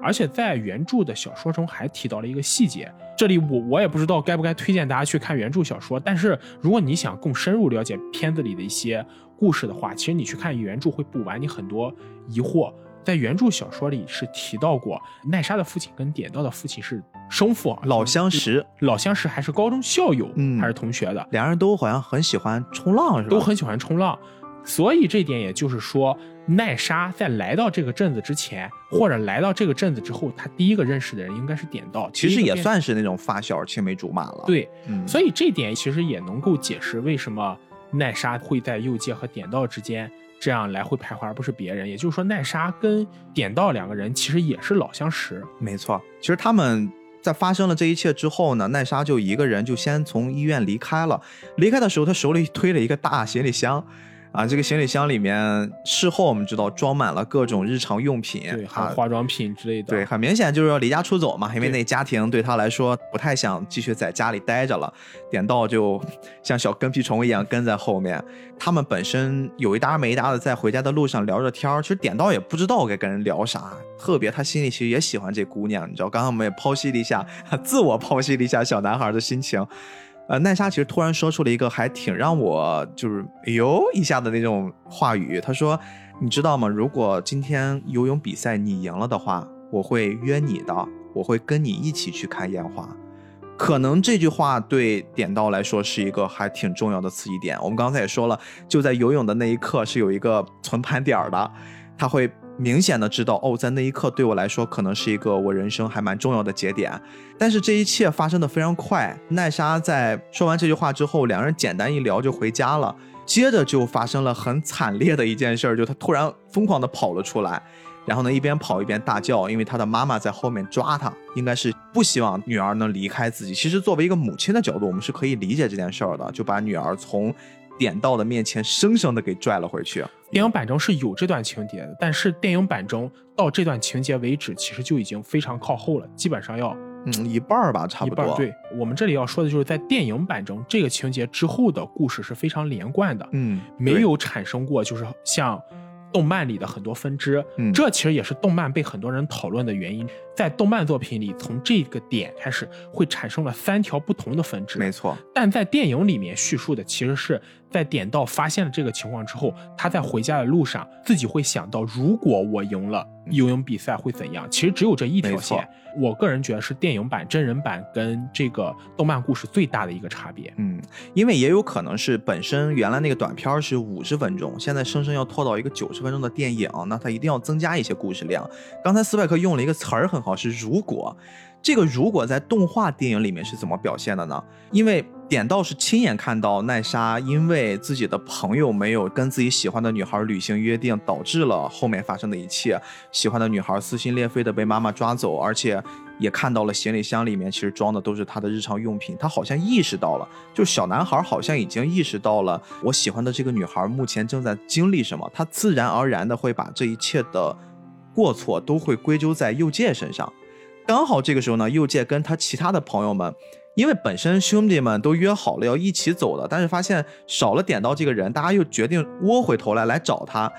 而且在原著的小说中还提到了一个细节，这里我我也不知道该不该推荐大家去看原著小说，但是如果你想更深入了解片子里的一些故事的话，其实你去看原著会补完你很多疑惑。在原著小说里是提到过，奈莎的父亲跟点到的父亲是生父，老相识，老相识还是高中校友，嗯还是同学的，两人都好像很喜欢冲浪，是吧？都很喜欢冲浪。所以这点也就是说，奈莎在来到这个镇子之前，或者来到这个镇子之后，她第一个认识的人应该是点道，其实也算是那种发小青梅竹马了。，对。嗯，所以这点其实也能够解释为什么奈莎会在右界和点道之间这样来回徘徊，而不是别人。也就是说，奈莎跟点到两个人其实也是老相识。没错。其实他们在发生了这一切之后呢，奈莎就一个人就先从医院离开了。离开的时候，他手里推了一个大行李箱。啊，这个行李箱里面，事后我们知道装满了各种日常用品，对，还有啊化妆品之类的。对，很明显就是要离家出走嘛，因为那家庭对他来说不太想继续在家里待着了。点到就像小跟屁虫一样跟在后面。他们本身有一搭没一搭的在回家的路上聊着天儿，其实点到也不知道该跟人聊啥，特别他心里其实也喜欢这姑娘，你知道，刚刚我们也剖析了一下，自我剖析了一下小男孩的心情。呃，奈莎其实突然说出了一个还挺让我就是哎呦一下的那种话语，她说：“你知道吗？如果今天游泳比赛你赢了的话，我会约你的，我会跟你一起去看烟花。”可能这句话对点到来说是一个还挺重要的刺激点。我们刚才也说了，就在游泳的那一刻是有一个存盘点儿的，他会明显的知道哦，在那一刻对我来说可能是一个我人生还蛮重要的节点。但是这一切发生的非常快，奈莎在说完这句话之后，两人简单一聊就回家了。接着就发生了很惨烈的一件事，就他突然疯狂的跑了出来，然后呢一边跑一边大叫，因为他的妈妈在后面抓他，应该是不希望女儿能离开自己。其实作为一个母亲的角度，我们是可以理解这件事儿的，就把女儿从点到的面前生生的给拽了回去。电影版中是有这段情节的，但是电影版中到这段情节为止，其实就已经非常靠后了，基本上要嗯，一半儿吧，差不多。一半。对我们这里要说的就是，在电影版中，这个情节之后的故事是非常连贯的，嗯，没有产生过就是像动漫里的很多分支。嗯这其实也是动漫被很多人讨论的原因。在动漫作品里，从这个点开始会产生了三条不同的分支。没错。但在电影里面叙述的其实是在点到发现了这个情况之后，他在回家的路上自己会想到，如果我赢了游泳比赛会怎样？其实只有这一条线。我个人觉得是电影版、真人版跟这个动漫故事最大的一个差别。嗯，因为也有可能是本身原来那个短片是五十分钟，现在生生要拖到一个九十分钟的电影，那它一定要增加一些故事量。刚才斯派克用了一个词儿很好，是如果。这个如果在动画电影里面是怎么表现的呢？因为点到是亲眼看到奈莎因为自己的朋友没有跟自己喜欢的女孩履行约定，导致了后面发生的一切。喜欢的女孩撕心裂肺的被妈妈抓走，而且也看到了行李箱里面其实装的都是她的日常用品。他好像意识到了，就小男孩好像已经意识到了我喜欢的这个女孩目前正在经历什么，他自然而然的会把这一切的过错都会归咎在右介身上。刚好这个时候呢，右介跟他其他的朋友们，因为本身兄弟们都约好了要一起走的，但是发现少了点到这个人，大家又决定窝回头来来找他。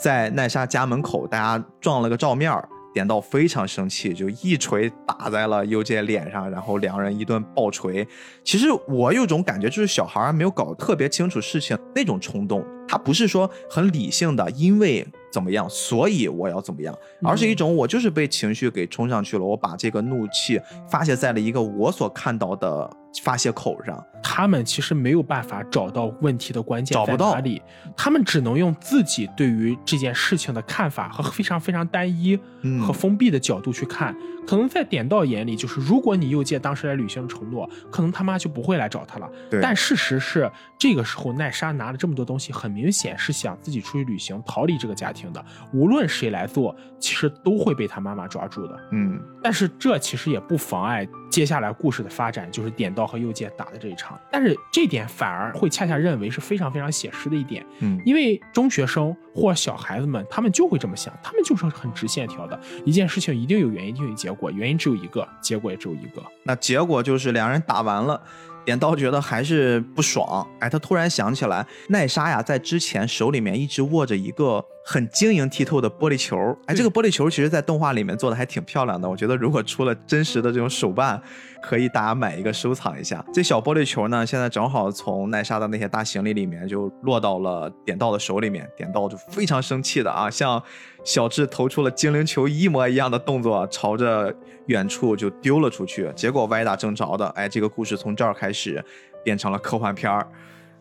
在奈莎家门口，大家撞了个照面。点到非常生气，就一锤打在了右介脸上，然后两人一顿暴锤。其实我有种感觉，就是小孩儿没有搞特别清楚事情那种冲动，他不是说很理性的，因为怎么样，所以我要怎么样，而是一种我就是被情绪给冲上去了，我把这个怒气发泄在了一个我所看到的发泄口上。他们其实没有办法找到问题的关键在找不到哪里，他们只能用自己对于这件事情的看法和非常非常单一嗯和封闭的角度去看。可能在点到眼里，就是如果你右介当时来履行承诺，可能他妈就不会来找他了。对但事实是，这个时候奈莎拿了这么多东西，很明显是想自己出去旅行，逃离这个家庭的。无论谁来做，其实都会被他妈妈抓住的。嗯，但是这其实也不妨碍接下来故事的发展，就是点到和右介打的这一场。但是这点反而会恰恰认为是非常非常写实的一点，嗯因为中学生或小孩子们他们就会这么想，他们就是很直线条的，一件事情一定有原因，一定有结果，原因只有一个，结果也只有一个。那结果就是两人打完了，镰刀觉得还是不爽，哎，他突然想起来，奈莎呀，在之前手里面一直握着一个很晶莹剔透的玻璃球，哎，对这个玻璃球其实在动画里面做的还挺漂亮的，我觉得如果出了真实的这种手办，可以大家买一个收藏一下。这小玻璃球呢，现在正好从奈莎的那些大行李里面就落到了点到的手里面，点到就非常生气的啊，向小智投出了精灵球一模一样的动作，朝着远处就丢了出去，结果歪打正着的，哎，这个故事从这儿开始变成了科幻片儿。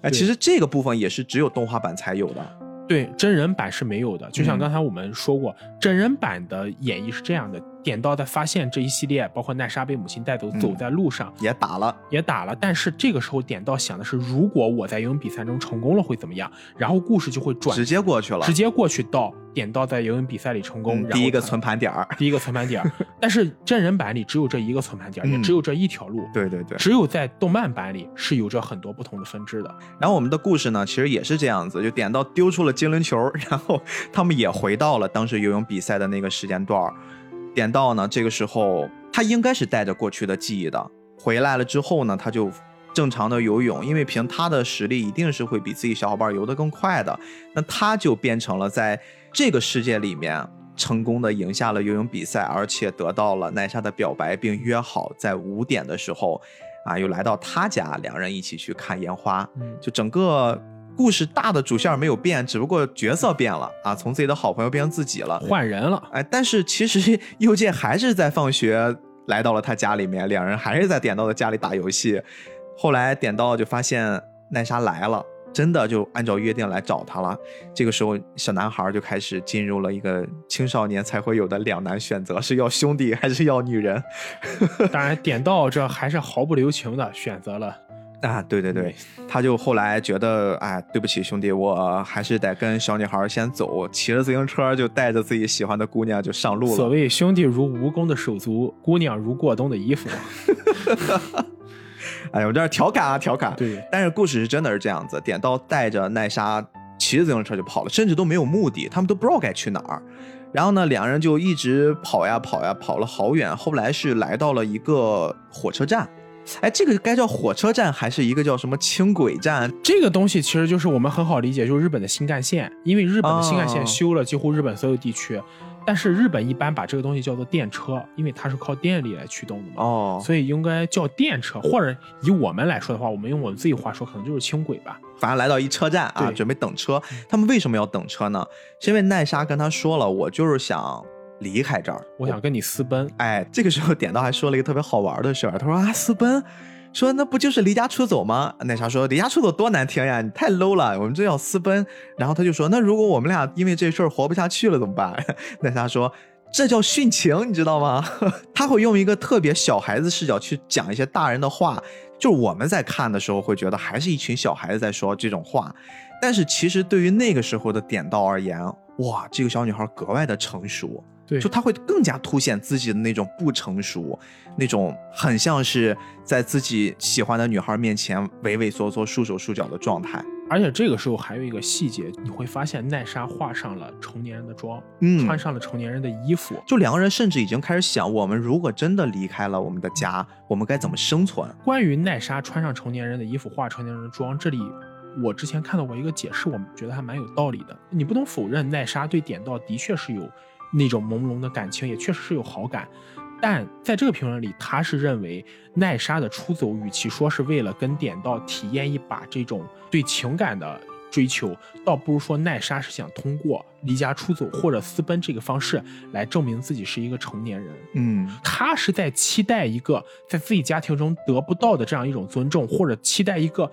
哎，其实这个部分也是只有动画版才有的。对，真人版是没有的。就像嗯刚才我们说过，真人版的演绎是这样的：点到在发现这一系列，包括奈莎被母亲带走，嗯走在路上也打了，也打了，但是这个时候点到想的是，如果我在游泳比赛中成功了会怎么样？然后故事就会转直接过去了直。接过去到点到在游泳比赛里成功，嗯然后第一个存盘点儿。第一个存盘点儿，但是真人版里只有这一个存盘点儿，也嗯只有这一条路。对对对。只有在动漫版里是有着很多不同的分支的。然后我们的故事呢，其实也是这样子，就点到丢出了精灵球，然后他们也回到了当时游泳比赛的那个时间段儿。点到呢，这个时候他应该是带着过去的记忆的，回来了之后呢，他就正常的游泳，因为凭他的实力，一定是会比自己小伙伴游得更快的。那他就变成了在这个世界里面成功的赢下了游泳比赛，而且得到了奈莎的表白，并约好在五点的时候，啊，又来到他家，两人一起去看烟花。嗯，就整个故事大的主线没有变，只不过角色变了啊，从自己的好朋友变成自己了。换人了。哎，但是其实 右介还是在放学来到了他家里面，两人还是在点到的家里打游戏。后来点到就发现奈莎来了。真的就按照约定来找他了。这个时候，小男孩就开始进入了一个青少年才会有的两难选择：是要兄弟还是要女人？当然，点到这还是毫不留情的选择了。啊，对对对，他就后来觉得，哎，对不起兄弟，我还是得跟小女孩先走，骑着自行车就带着自己喜欢的姑娘就上路了。所谓兄弟如蜈蚣的手足，姑娘如过冬的衣服。哎，我这儿调侃啊，调侃。对，但是故事是真的是这样子，点到带着奈莎骑着自行车就跑了，甚至都没有目的，他们都不知道该去哪儿。然后呢，两人就一直跑呀跑呀，跑了好远。后来是来到了一个火车站，哎，这个该叫火车站还是一个叫什么轻轨站？这个东西其实就是我们很好理解，就是日本的新干线，因为日本的新干线哦修了几乎日本所有地区，但是日本一般把这个东西叫做电车，因为它是靠电力来驱动的嘛。哦，所以应该叫电车，或者以我们来说的话，我们用我们自己话说，可能就是轻轨吧。反正来到一车站啊，准备等车。他们为什么要等车呢？是因为奈莎跟他说了，我就是想离开这儿，我想跟你私奔，哎，这个时候点到还说了一个特别好玩的事儿，他说啊，私奔，说那不就是离家出走吗？奶茶说离家出走多难听呀，你太 low 了，我们这叫私奔。然后他就说，那如果我们俩因为这事儿活不下去了怎么办？奶茶说。这叫殉情，你知道吗？他会用一个特别小孩子视角去讲一些大人的话，就是我们在看的时候会觉得还是一群小孩子在说这种话，但是其实对于那个时候的点到而言，哇，这个小女孩格外的成熟，对就他会更加凸显自己的那种不成熟，那种很像是在自己喜欢的女孩面前畏畏缩缩、束手束脚的状态。而且这个时候还有一个细节，你会发现奈莎画上了成年人的妆，嗯穿上了成年人的衣服。就两个人甚至已经开始想，我们如果真的离开了我们的家，我们该怎么生存？关于奈莎穿上成年人的衣服，化成年人的妆，这里我之前看到过一个解释，我觉得还蛮有道理的。你不能否认奈莎对点到的确是有那种朦胧的感情，也确实是有好感。但在这个评论里，他是认为奈莎的出走，与其说是为了跟点到体验一把这种对情感的追求，倒不如说奈莎是想通过离家出走或者私奔这个方式来证明自己是一个成年人。嗯他是在期待一个在自己家庭中得不到的这样一种尊重，或者期待一个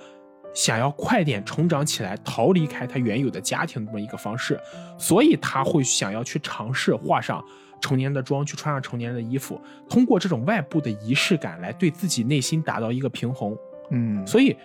想要快点成长起来、逃离开他原有的家庭这么一个方式，所以他会想要去尝试画上成年人的妆，去穿上成年人的衣服，通过这种外部的仪式感来对自己内心达到一个平衡。嗯，所以，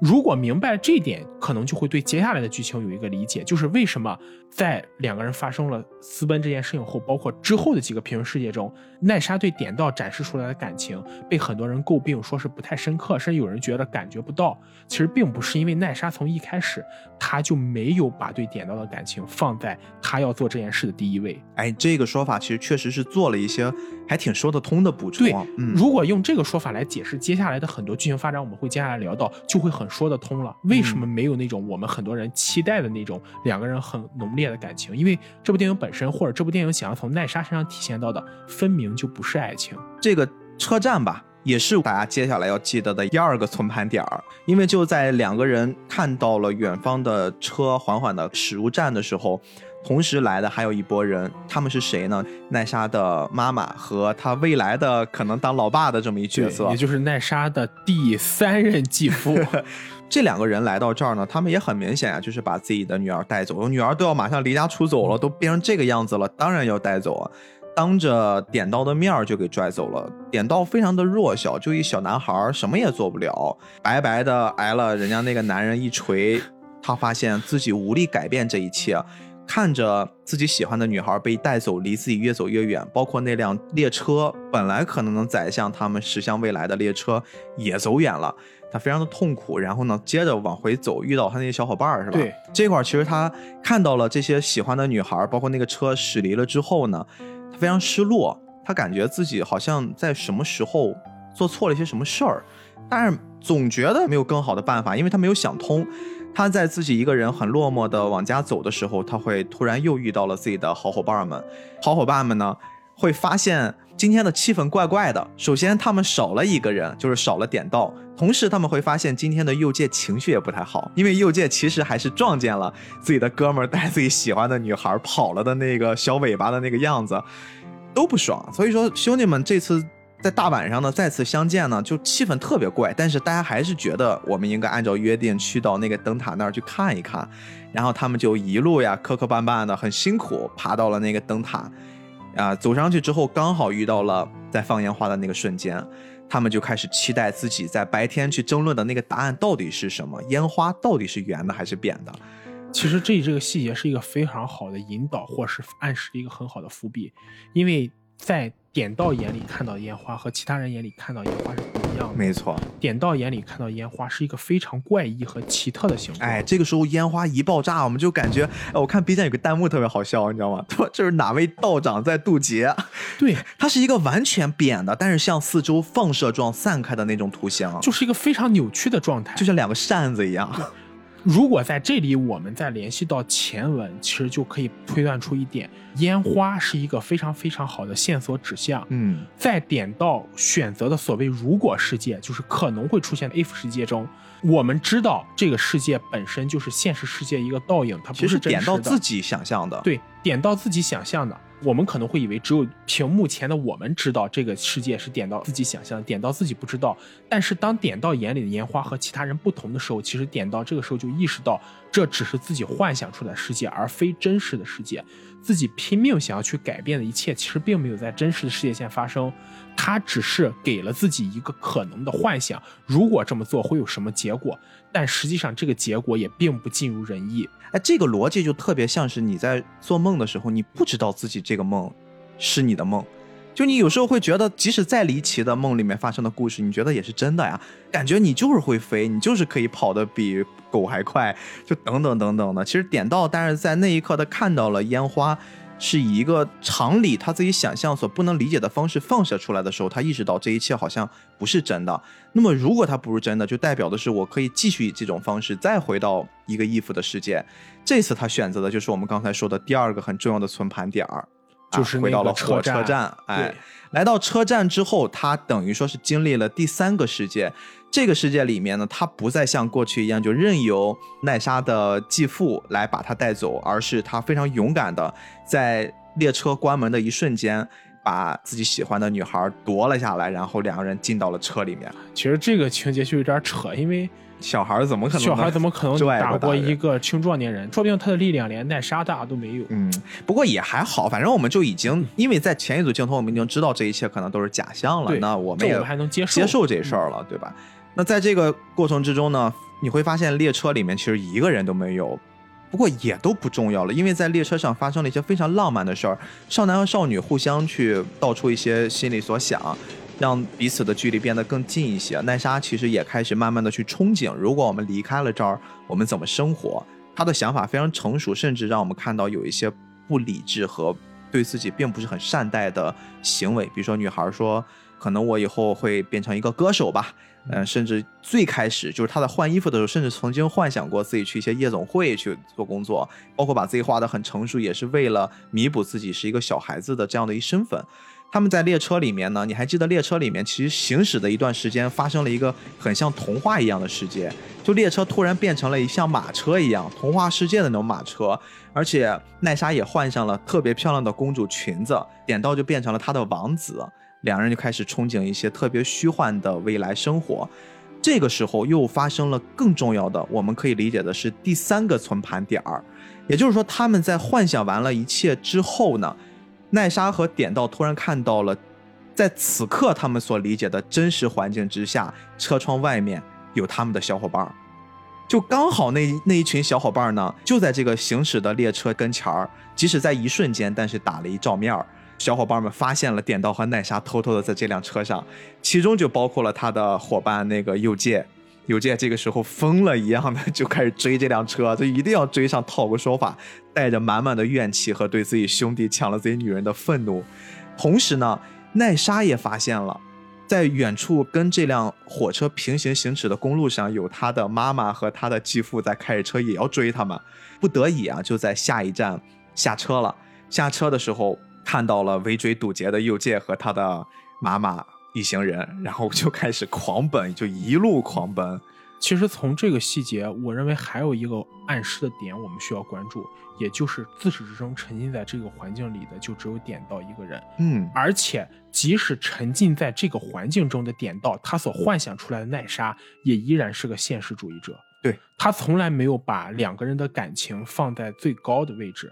如果明白这一点，可能就会对接下来的剧情有一个理解，就是为什么在两个人发生了私奔这件事情后，包括之后的几个平行世界中，奈莎对点道展示出来的感情被很多人诟病，说是不太深刻，甚至有人觉得感觉不到。其实并不是因为奈莎从一开始她就没有把对点道的感情放在她要做这件事的第一位。哎，这个说法其实确实是做了一些还挺说得通的补充。对，嗯，如果用这个说法来解释接下来的很多剧情发展，我们会接下来聊到，就会很说得通了。为什么没有那种我们很多人期待的那种两个人很浓烈的感情？因为这部电影本身，或者这部电影想要从奈莎身上体现到的，分明就不是爱情。这个车站吧，也是大家接下来要记得的第二个存盘点儿，因为就在两个人看到了远方的车缓缓的驶入站的时候，同时来的还有一波人，他们是谁呢？奈莎的妈妈和她未来的可能当老爸的这么一角色，也就是奈莎的第三任继父。这两个人来到这儿呢，他们也很明显啊，就是把自己的女儿带走。女儿都要马上离家出走了，都变成这个样子了，当然要带走啊。当着点到的面儿就给拽走了。点到非常的弱小，就一小男孩，什么也做不了，白白的挨了人家那个男人一锤。他发现自己无力改变这一切，看着自己喜欢的女孩被带走，离自己越走越远，包括那辆列车本来可能能载向他们驶向未来的列车也走远了。他非常的痛苦，然后呢，接着往回走，遇到他那些小伙伴是吧？对，这块其实他看到了这些喜欢的女孩，包括那个车驶离了之后呢，他非常失落，他感觉自己好像在什么时候做错了一些什么事儿，但是总觉得没有更好的办法，因为他没有想通。他在自己一个人很落寞的往家走的时候，他会突然又遇到了自己的好伙伴们，好伙伴们呢会发现。今天的气氛怪怪的。首先，他们少了一个人，就是少了点到。同时，他们会发现今天的右界情绪也不太好，因为右界其实还是撞见了自己的哥们儿带自己喜欢的女孩跑了的那个小尾巴的那个样子，都不爽。所以说，兄弟们这次在大晚上呢再次相见呢，就气氛特别怪。但是大家还是觉得我们应该按照约定去到那个灯塔那儿去看一看。然后他们就一路呀磕磕绊绊的，很辛苦爬到了那个灯塔。啊，走上去之后，刚好遇到了在放烟花的那个瞬间，他们就开始期待自己在白天去争论的那个答案到底是什么，烟花到底是圆的还是扁的。其实这这个细节是一个非常好的引导，或是暗示一个很好的伏笔，因为在。点到眼里看到烟花和其他人眼里看到烟花是不一样的。没错，点到眼里看到烟花是一个非常怪异和奇特的行为。哎，这个时候烟花一爆炸，我们就感觉，哎，我看 B 站有个弹幕特别好笑，你知道吗？说这是哪位道长在渡劫？对，它是一个完全扁的，但是向四周放射状散开的那种图形，就是一个非常扭曲的状态，就像两个扇子一样。如果在这里我们再联系到前文，其实就可以推断出一点：烟花是一个非常非常好的线索指向。嗯，再点到选择的所谓“如果世界”，就是可能会出现的 if 世界中，我们知道这个世界本身就是现实世界一个倒影，它不是点到自己想象的。对，点到自己想象的。我们可能会以为只有屏幕前的我们知道这个世界是点到自己想象，点到自己不知道。但是当点到眼里的烟花和其他人不同的时候，其实点到这个时候就意识到，这只是自己幻想出来的世界，而非真实的世界。自己拼命想要去改变的一切，其实并没有在真实的世界线发生。他只是给了自己一个可能的幻想，如果这么做会有什么结果？但实际上这个结果也并不尽如人意。哎，这个逻辑就特别像是你在做梦的时候，你不知道自己这个梦是你的梦，就你有时候会觉得，即使再离奇的梦里面发生的故事，你觉得也是真的呀？感觉你就是会飞，你就是可以跑得比狗还快，就等等等等的。其实点到，但是在那一刻他看到了烟花。是以一个常理他自己想象所不能理解的方式放射出来的时候，他意识到这一切好像不是真的。那么，如果它不是真的，就代表的是我可以继续以这种方式再回到一个异父的世界。这次他选择的就是我们刚才说的第二个很重要的存盘点儿，就是回到了火车站。哎，来到车站之后，他等于说是经历了第三个世界。这个世界里面呢，他不再像过去一样就任由奈莎的继父来把他带走，而是他非常勇敢的在列车关门的一瞬间，把自己喜欢的女孩夺了下来，然后两个人进到了车里面。其实这个情节就有点扯，因为小孩怎么可能？小孩怎么可能 打过一个青壮年人？说不定他的力量连奈莎大都没有。嗯，不过也还好，反正我们就已经因为在前一组镜头我们已经知道这一切可能都是假象了，那我们也还能接受接受这事儿了，对吧？那在这个过程之中呢，你会发现列车里面其实一个人都没有，不过也都不重要了，因为在列车上发生了一些非常浪漫的事儿，少男和少女互相去道出一些心里所想，让彼此的距离变得更近一些。奈莎其实也开始慢慢的去憧憬，如果我们离开了这儿，我们怎么生活？她的想法非常成熟，甚至让我们看到有一些不理智和对自己并不是很善待的行为，比如说女孩说。可能我以后会变成一个歌手吧。嗯，甚至最开始就是她在换衣服的时候，甚至曾经幻想过自己去一些夜总会去做工作，包括把自己画得很成熟，也是为了弥补自己是一个小孩子的这样的一身份。他们在列车里面呢，你还记得列车里面其实行驶的一段时间发生了一个很像童话一样的世界，就列车突然变成了一像马车一样童话世界的那种马车，而且奈莎也换上了特别漂亮的公主裙子，点到就变成了她的王子。两人就开始憧憬一些特别虚幻的未来生活，这个时候又发生了更重要的，我们可以理解的是第三个存盘点儿，也就是说他们在幻想完了一切之后呢，奈莎和点道突然看到了，在此刻他们所理解的真实环境之下，车窗外面有他们的小伙伴儿，就刚好那那一群小伙伴儿呢，就在这个行驶的列车跟前儿，即使在一瞬间，但是打了一照面儿。小伙伴们发现了点道和奈莎偷偷的在这辆车上，其中就包括了他的伙伴那个右介。右介这个时候疯了一样的就开始追这辆车，就一定要追上讨个说法，带着满满的怨气和对自己兄弟抢了自己女人的愤怒。同时呢，奈莎也发现了，在远处跟这辆火车平行行驶的公路上，有他的妈妈和他的继父在开着车，也要追他们。不得已啊，就在下一站下车了。下车的时候。看到了围追堵截的右介和他的妈妈一行人，然后就开始狂奔，就一路狂奔。其实从这个细节，我认为还有一个暗示的点，我们需要关注，也就是自始至终沉浸在这个环境里的就只有点到一个人。嗯，而且即使沉浸在这个环境中的点到，他所幻想出来的奈莎也依然是个现实主义者。对他从来没有把两个人的感情放在最高的位置。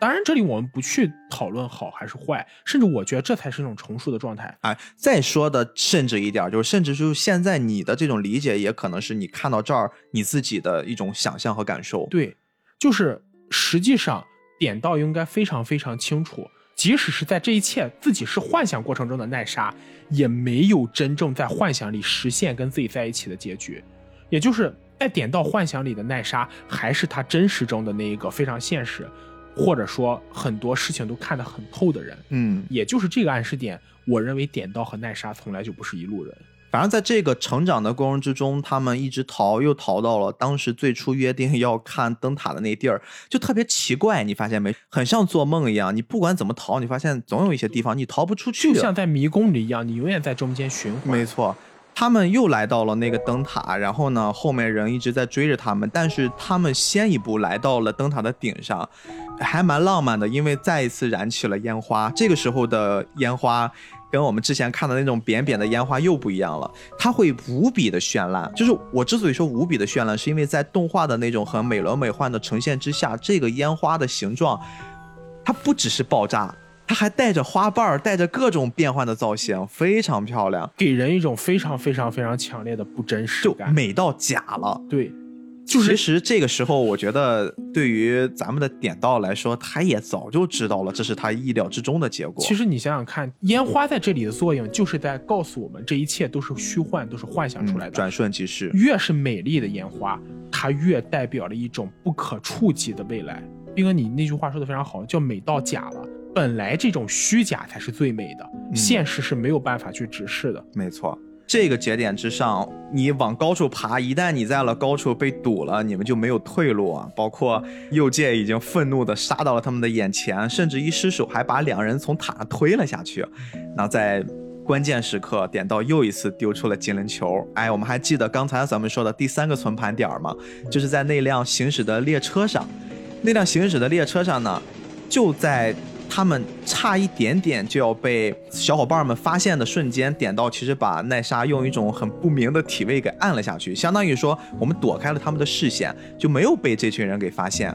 当然，这里我们不去讨论好还是坏，甚至我觉得这才是一种成熟的状态。哎，再说的甚至一点，就是甚至就是现在你的这种理解，也可能是你看到这儿你自己的一种想象和感受。对，就是实际上点到应该非常非常清楚，即使是在这一切自己是幻想过程中的奈莎，也没有真正在幻想里实现跟自己在一起的结局，也就是在点到幻想里的奈莎，还是他真实中的那一个非常现实。或者说很多事情都看得很透的人，嗯，也就是这个暗示点，我认为点到和奈莎从来就不是一路人。反正在这个成长的过程之中，他们一直逃，又逃到了当时最初约定要看灯塔的那地儿，就特别奇怪，你发现没？很像做梦一样，你不管怎么逃，你发现总有一些地方你逃不出去，就像在迷宫里一样，你永远在中间循环。没错。他们又来到了那个灯塔，然后呢，后面人一直在追着他们，但是他们先一步来到了灯塔的顶上，还蛮浪漫的，因为再一次燃起了烟花。这个时候的烟花跟我们之前看的那种扁扁的烟花又不一样了，它会无比的绚烂。就是我之所以说无比的绚烂，是因为在动画的那种很美轮美奂的呈现之下，这个烟花的形状，它不只是爆炸。它还带着花瓣儿，带着各种变换的造型，非常漂亮，给人一种非常非常非常强烈的不真实感，美到假了。对，其实这个时候，我觉得对于咱们的点到来说，他也早就知道了，这是他意料之中的结果。其实你想想看，烟花在这里的作用，就是在告诉我们，这一切都是虚幻，都是幻想出来的，转瞬即逝。越是美丽的烟花，它越代表了一种不可触及的未来。斌哥，你那句话说的非常好，叫美到假了。本来这种虚假才是最美的，现实是没有办法去直视的。没错，这个节点之上，你往高处爬，一旦你在了高处被堵了，你们就没有退路啊！包括右界已经愤怒的杀到了他们的眼前，甚至一失手还把两人从塔上推了下去。那在关键时刻，点到又一次丢出了精灵球。哎，我们还记得刚才咱们说的第三个存盘点吗？就是在那辆行驶的列车上，那辆行驶的列车上呢，就在。他们差一点点就要被小伙伴们发现的瞬间，点到其实把奈莎用一种很不明的体位给按了下去，相当于说我们躲开了他们的视线，就没有被这群人给发现，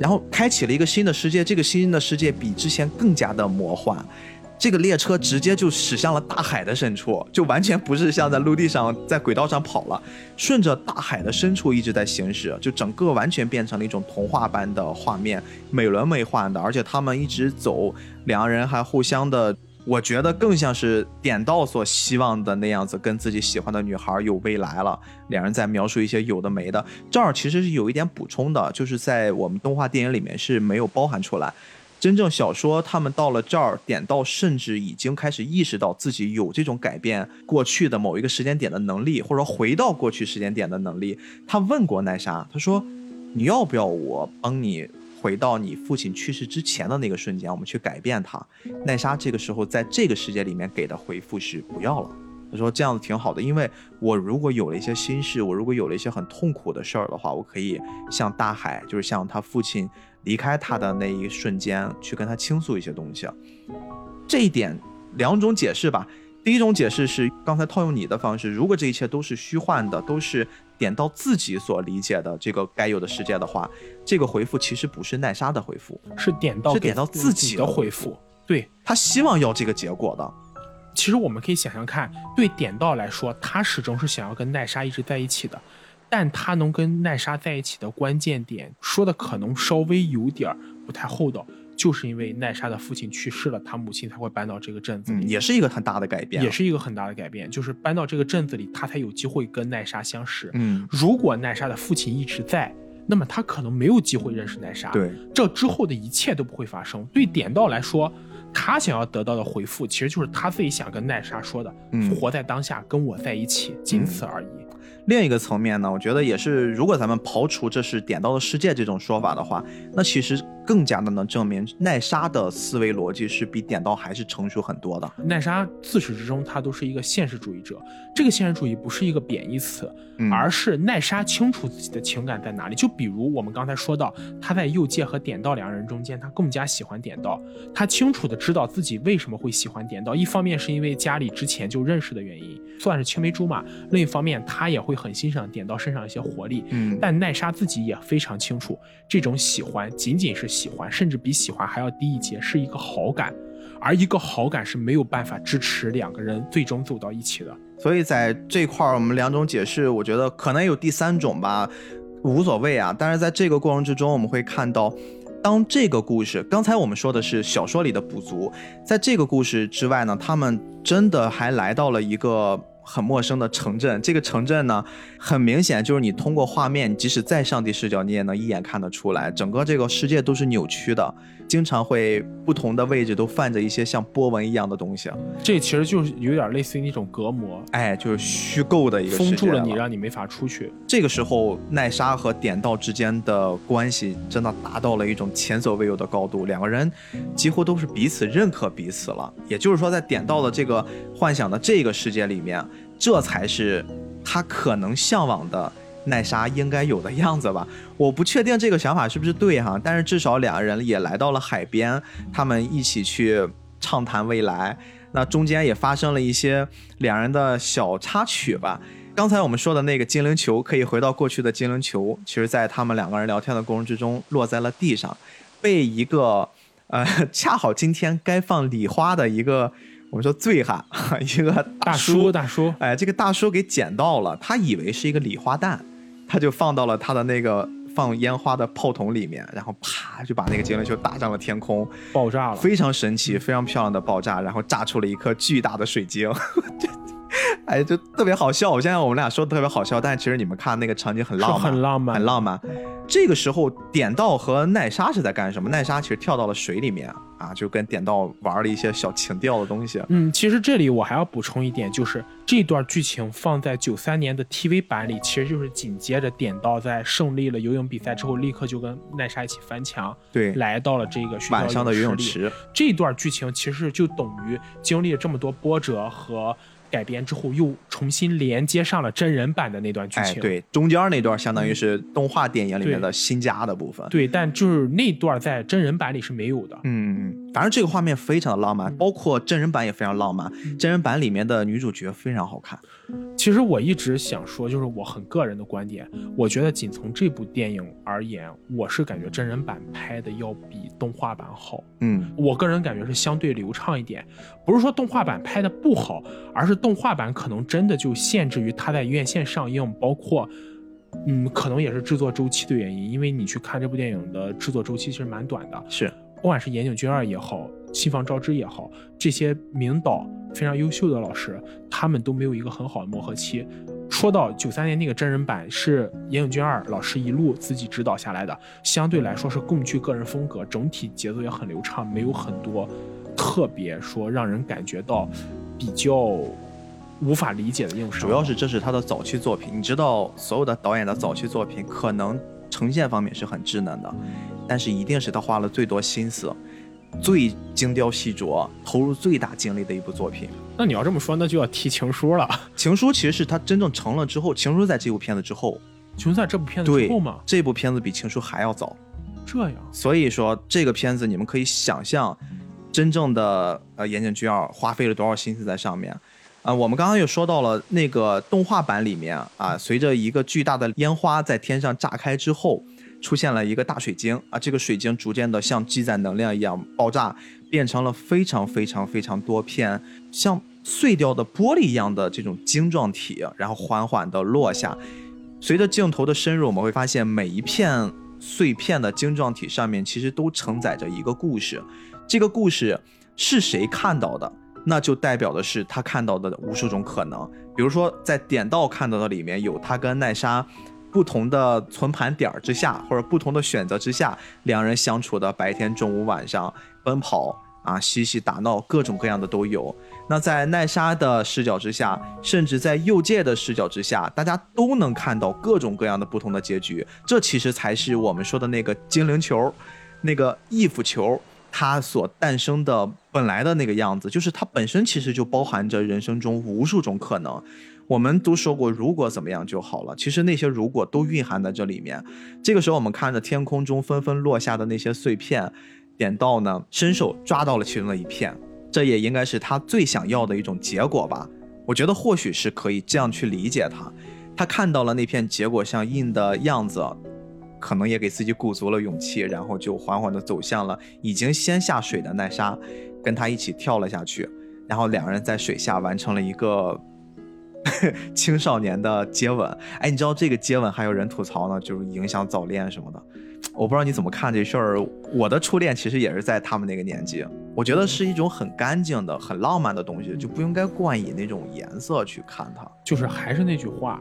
然后开启了一个新的世界，这个新的世界比之前更加的魔幻。这个列车直接就驶向了大海的深处，就完全不是像在陆地上在轨道上跑了，顺着大海的深处一直在行驶，就整个完全变成了一种童话般的画面，美轮美奂的。而且他们一直走，两个人还互相的，我觉得更像是点到所希望的那样子，跟自己喜欢的女孩有未来了。两人在描述一些有的没的，这儿其实是有一点补充的，就是在我们动画电影里面是没有包含出来。真正小说他们到了这儿，点到甚至已经开始意识到自己有这种改变过去的某一个时间点的能力，或者说回到过去时间点的能力。他问过奈莎，他说：“你要不要我帮你回到你父亲去世之前的那个瞬间，我们去改变他？”奈莎这个时候在这个世界里面给的回复是不要了。他说这样子挺好的，因为我如果有了一些心事，我如果有了一些很痛苦的事儿的话，我可以向大海，就是向他父亲离开他的那一瞬间去跟他倾诉一些东西。这一点两种解释吧。第一种解释是刚才套用你的方式，如果这一切都是虚幻的，都是点到自己所理解的这个该有的世界的话，这个回复其实不是奈莎的回复，是点到是点到自己己的回复。对，他希望要这个结果的。其实我们可以想想看，对点到来说，他始终是想要跟奈莎一直在一起的，但他能跟奈莎在一起的关键点，说的可能稍微有点儿不太厚道，就是因为奈莎的父亲去世了，他母亲才会搬到这个镇子里，嗯，也是一个很大的改变，也是一个很大的改变，就是搬到这个镇子里，他才有机会跟奈莎相识。嗯，如果奈莎的父亲一直在，那么他可能没有机会认识奈莎。对，这之后的一切都不会发生。对点到来说，他想要得到的回复，其实就是他自己想跟奈莎说的：“嗯活在当下，跟我在一起，仅此而已。另一个层面呢，我觉得也是，如果咱们刨除这是点到了世界这种说法的话，那其实更加的能证明奈莎的思维逻辑是比点到还是成熟很多的。奈莎自始至终，她都是一个现实主义者。这个现实主义不是一个贬义词，嗯而是奈莎清楚自己的情感在哪里。就比如我们刚才说到，她在右界和点到两人中间，她更加喜欢点到。她清楚的知道自己为什么会喜欢点到，一方面是因为家里之前就认识的原因，算是青梅竹马；另一方面，她也会很欣赏点到身上一些活力。嗯，但奈莎自己也非常清楚，这种喜欢仅仅是喜欢，甚至比喜欢还要低一阶，是一个好感。而一个好感是没有办法支持两个人最终走到一起的。所以在这块儿，我们两种解释，我觉得可能有第三种吧，无所谓啊。但是在这个过程之中，我们会看到，当这个故事，刚才我们说的是小说里的补足，在这个故事之外呢，他们真的还来到了一个。很陌生的城镇，这个城镇呢，很明显就是你通过画面，即使在上帝视角，你也能一眼看得出来，整个这个世界都是扭曲的，经常会不同的位置都泛着一些像波纹一样的东西。这其实就是有点类似于那种隔膜，哎，就是虚构的一个封住了你，让你没法出去。这个时候，奈莎和点道之间的关系真的达到了一种前所未有的高度，两个人几乎都是彼此认可彼此了。也就是说，在点到的这个幻想的这个世界里面，这才是他可能向往的奈莎应该有的样子吧。我不确定这个想法是不是对哈，但是至少两个人也来到了海边，他们一起去畅谈未来。那中间也发生了一些两人的小插曲吧。刚才我们说的那个精灵球，可以回到过去的精灵球，其实在他们两个人聊天的过程之中落在了地上，被一个呃恰好今天该放礼花的一个我们说醉汉，一个大叔叔，大叔，哎，这个大叔给捡到了，他以为是一个礼花弹，他就放到了他的那个放烟花的炮筒里面，然后啪就把那个精灵球打上了天空，爆炸了。非常神奇、非常漂亮的爆炸，然后炸出了一颗巨大的水晶。这 哎，就特别好笑。我现在我们俩说的特别好笑，但是其实你们看那个场景很浪漫，很浪漫很浪漫。这个时候，点道和奈莎是在干什么？奈莎其实跳到了水里面啊，就跟点道玩了一些小情调的东西。嗯，其实这里我还要补充一点，就是这段剧情放在九三年的 TV 版里，其实就是紧接着点到在胜利了游泳比赛之后，立刻就跟奈莎一起翻墙，对，来到了这个学校晚上的游泳。池。这段剧情其实就等于经历了这么多波折和改编之后，又重新连接上了真人版的那段剧哎，情。对，中间那段相当于是动画电影里面的新加的部分。对，但就是那段在真人版里是没有的。嗯，反正这个画面非常的浪漫，嗯包括真人版也非常浪漫。真人版里面的女主角非常好看。其实我一直想说，就是我很个人的观点，我觉得仅从这部电影而言，我是感觉真人版拍的要比动画版好。嗯，我个人感觉是相对流畅一点，不是说动画版拍的不好，而是动画版可能真的就限制于它在院线上映，包括，嗯，可能也是制作周期的原因，因为你去看这部电影的制作周期其实蛮短的，是，不管是岩井俊二也好，新房招之也好，这些名导非常优秀的老师，他们都没有一个很好的磨合期。说到九三年那个真人版是岩井俊二老师一路自己指导下来的，相对来说是更具个人风格，整体节奏也很流畅，没有很多特别说让人感觉到比较无法理解的硬伤。主要是这是他的早期作品，你知道，所有的导演的早期作品可能呈现方面是很稚嫩的，但是一定是他花了最多心思。最精雕细琢、投入最大精力的一部作品。那你要这么说，那就要提《情书》了。《情书》其实是他真正成了之后，《情书》在这部片子之后，《情书》在这部片子之后吗？这部片子比《情书》还要早。这样。所以说，这个片子你们可以想象，真正的呃岩井俊二花费了多少心思在上面。啊，我们刚刚又说到了那个动画版里面啊，随着一个巨大的烟花在天上炸开之后。出现了一个大水晶啊，这个水晶逐渐的像积攒能量一样爆炸，变成了非常非常非常多片像碎掉的玻璃一样的这种晶状体，然后缓缓的落下。随着镜头的深入，我们会发现每一片碎片的晶状体上面其实都承载着一个故事。这个故事是谁看到的，那就代表的是他看到的无数种可能。比如说在点到看到的里面有他跟奈莎。不同的存盘点儿之下，或者不同的选择之下，两人相处的白天、中午、晚上奔跑啊、嬉戏打闹，各种各样的都有。那在奈莎的视角之下，甚至在右界的视角之下，大家都能看到各种各样的不同的结局。这其实才是我们说的那个精灵球，那个 if 球，它所诞生的本来的那个样子，就是它本身其实就包含着人生中无数种可能。我们都说过，如果怎么样就好了。其实那些如果都蕴含在这里面。这个时候，我们看着天空中纷纷落下的那些碎片，点到呢，伸手抓到了其中的一片，这也应该是他最想要的一种结果吧。我觉得或许是可以这样去理解他。他看到了那片结果像印的样子，可能也给自己鼓足了勇气，然后就缓缓地走向了已经先下水的奈莎，跟他一起跳了下去，然后两人在水下完成了一个。青少年的接吻，哎，你知道这个接吻还有人吐槽呢，就是影响早恋什么的。我不知道你怎么看这事儿。我的初恋其实也是在他们那个年纪，我觉得是一种很干净的、很浪漫的东西，就不应该冠以那种颜色去看它。就是还是那句话，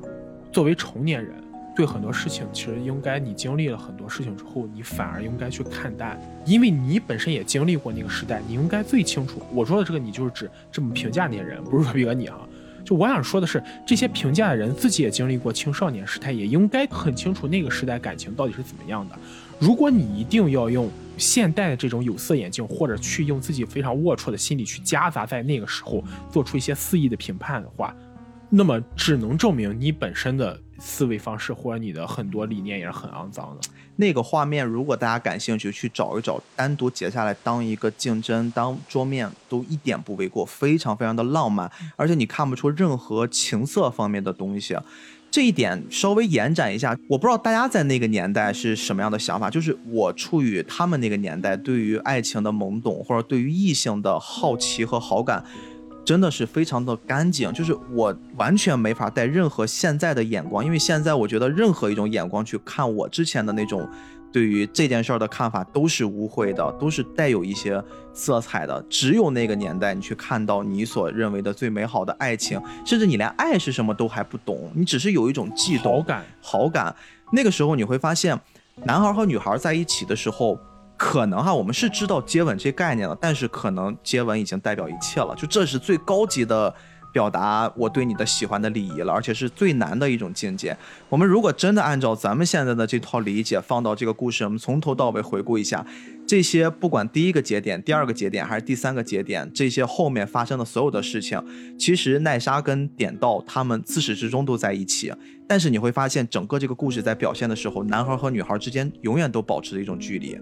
作为成年人，对很多事情其实应该你经历了很多事情之后，你反而应该去看淡，因为你本身也经历过那个时代，你应该最清楚。我说的这个，你就是指这么评价那些人，不是说比哥你哈。就我想说的是，这些评价的人自己也经历过青少年时代，也应该很清楚那个时代感情到底是怎么样的。如果你一定要用现代的这种有色眼镜，或者去用自己非常龌龊的心理去夹杂在那个时候，做出一些肆意的评判的话，那么只能证明你本身的思维方式或者你的很多理念也是很肮脏的。那个画面，如果大家感兴趣，去找一找，单独截下来当一个竞争、当桌面，都一点不为过，非常非常的浪漫，而且你看不出任何情色方面的东西。这一点稍微延展一下，我不知道大家在那个年代是什么样的想法，就是我处于他们那个年代，对于爱情的懵懂，或者对于异性的好奇和好感。真的是非常的干净，就是我完全没法带任何现在的眼光，因为现在我觉得任何一种眼光去看我之前的那种对于这件事儿的看法都是污秽的，都是带有一些色彩的。只有那个年代，你去看到你所认为的最美好的爱情，甚至你连爱是什么都还不懂，你只是有一种悸动、好感、好感。那个时候你会发现，男孩和女孩在一起的时候。可能哈，我们是知道接吻这概念了，但是可能接吻已经代表一切了，就这是最高级的表达我对你的喜欢的礼仪了，而且是最难的一种境界。我们如果真的按照咱们现在的这套理解放到这个故事，我们从头到尾回顾一下，这些不管第一个节点、第二个节点还是第三个节点，这些后面发生的所有的事情，其实奈莎跟点到他们自始至终都在一起，但是你会发现整个这个故事在表现的时候，男孩和女孩之间永远都保持着一种距离。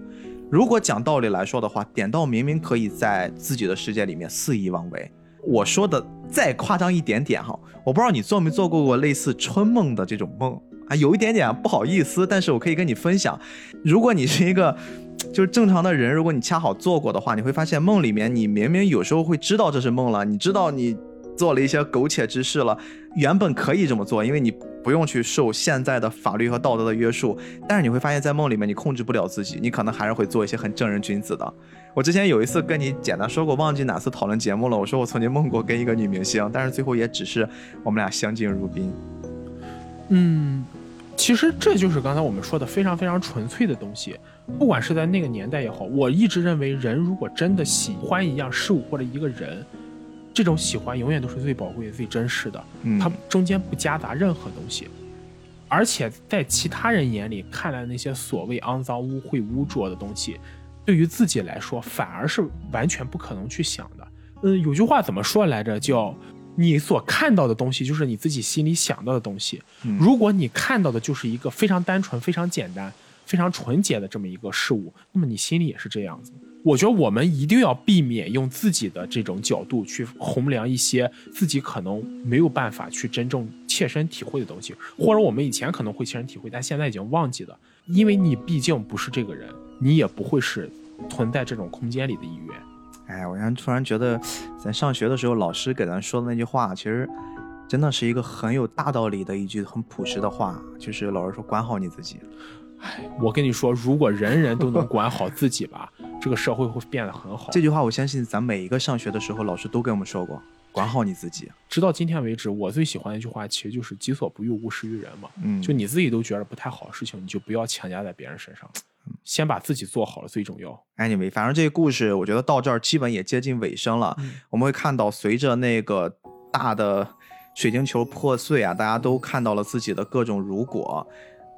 如果讲道理来说的话，点到明明可以在自己的世界里面肆意妄为。我说的再夸张一点点哈，我不知道你做没做过过类似春梦的这种梦啊，有一点点不好意思，但是我可以跟你分享。如果你是一个 就是正常的人，如果你恰好做过的话，你会发现梦里面你明明有时候会知道这是梦了，你知道你做了一些苟且之事了。原本可以这么做，因为你不用去受现在的法律和道德的约束。但是你会发现在梦里面，你控制不了自己，你可能还是会做一些很正人君子的。我之前有一次跟你简单说过，忘记哪次讨论节目了。我说我曾经梦过跟一个女明星，但是最后也只是我们俩相敬如宾。嗯，其实这就是刚才我们说的非常非常纯粹的东西。不管是在那个年代也好，我一直认为，人如果真的喜欢一样事物或者一个人，这种喜欢永远都是最宝贵、最真实的。嗯它中间不夹杂任何东西，而且在其他人眼里看来那些所谓肮脏、污秽、污浊的东西，对于自己来说反而是完全不可能去想的。嗯，有句话怎么说来着？叫你所看到的东西就是你自己心里想到的东西。嗯如果你看到的就是一个非常单纯、非常简单、非常纯洁的这么一个事物，那么你心里也是这样子。我觉得我们一定要避免用自己的这种角度去衡量一些自己可能没有办法去真正切身体会的东西，或者我们以前可能会切身体会，但现在已经忘记了，因为你毕竟不是这个人，你也不会是存在这种空间里的一员。哎，我现在突然觉得，咱上学的时候老师给咱说的那句话，其实真的是一个很有大道理的一句很朴实的话，就是老师说管好你自己。我跟你说，如果人人都能管好自己吧，这个社会会变得很好。这句话我相信咱每一个上学的时候老师都跟我们说过，管好你自己。直到今天为止，我最喜欢的一句话其实就是“己所不欲，勿施于人”嘛。嗯，就你自己都觉得不太好的事情，你就不要强加在别人身上，先把自己做好了最重要。anyway，反正这个故事我觉得到这儿基本也接近尾声了。嗯我们会看到，随着那个大的水晶球破碎啊，大家都看到了自己的各种如果。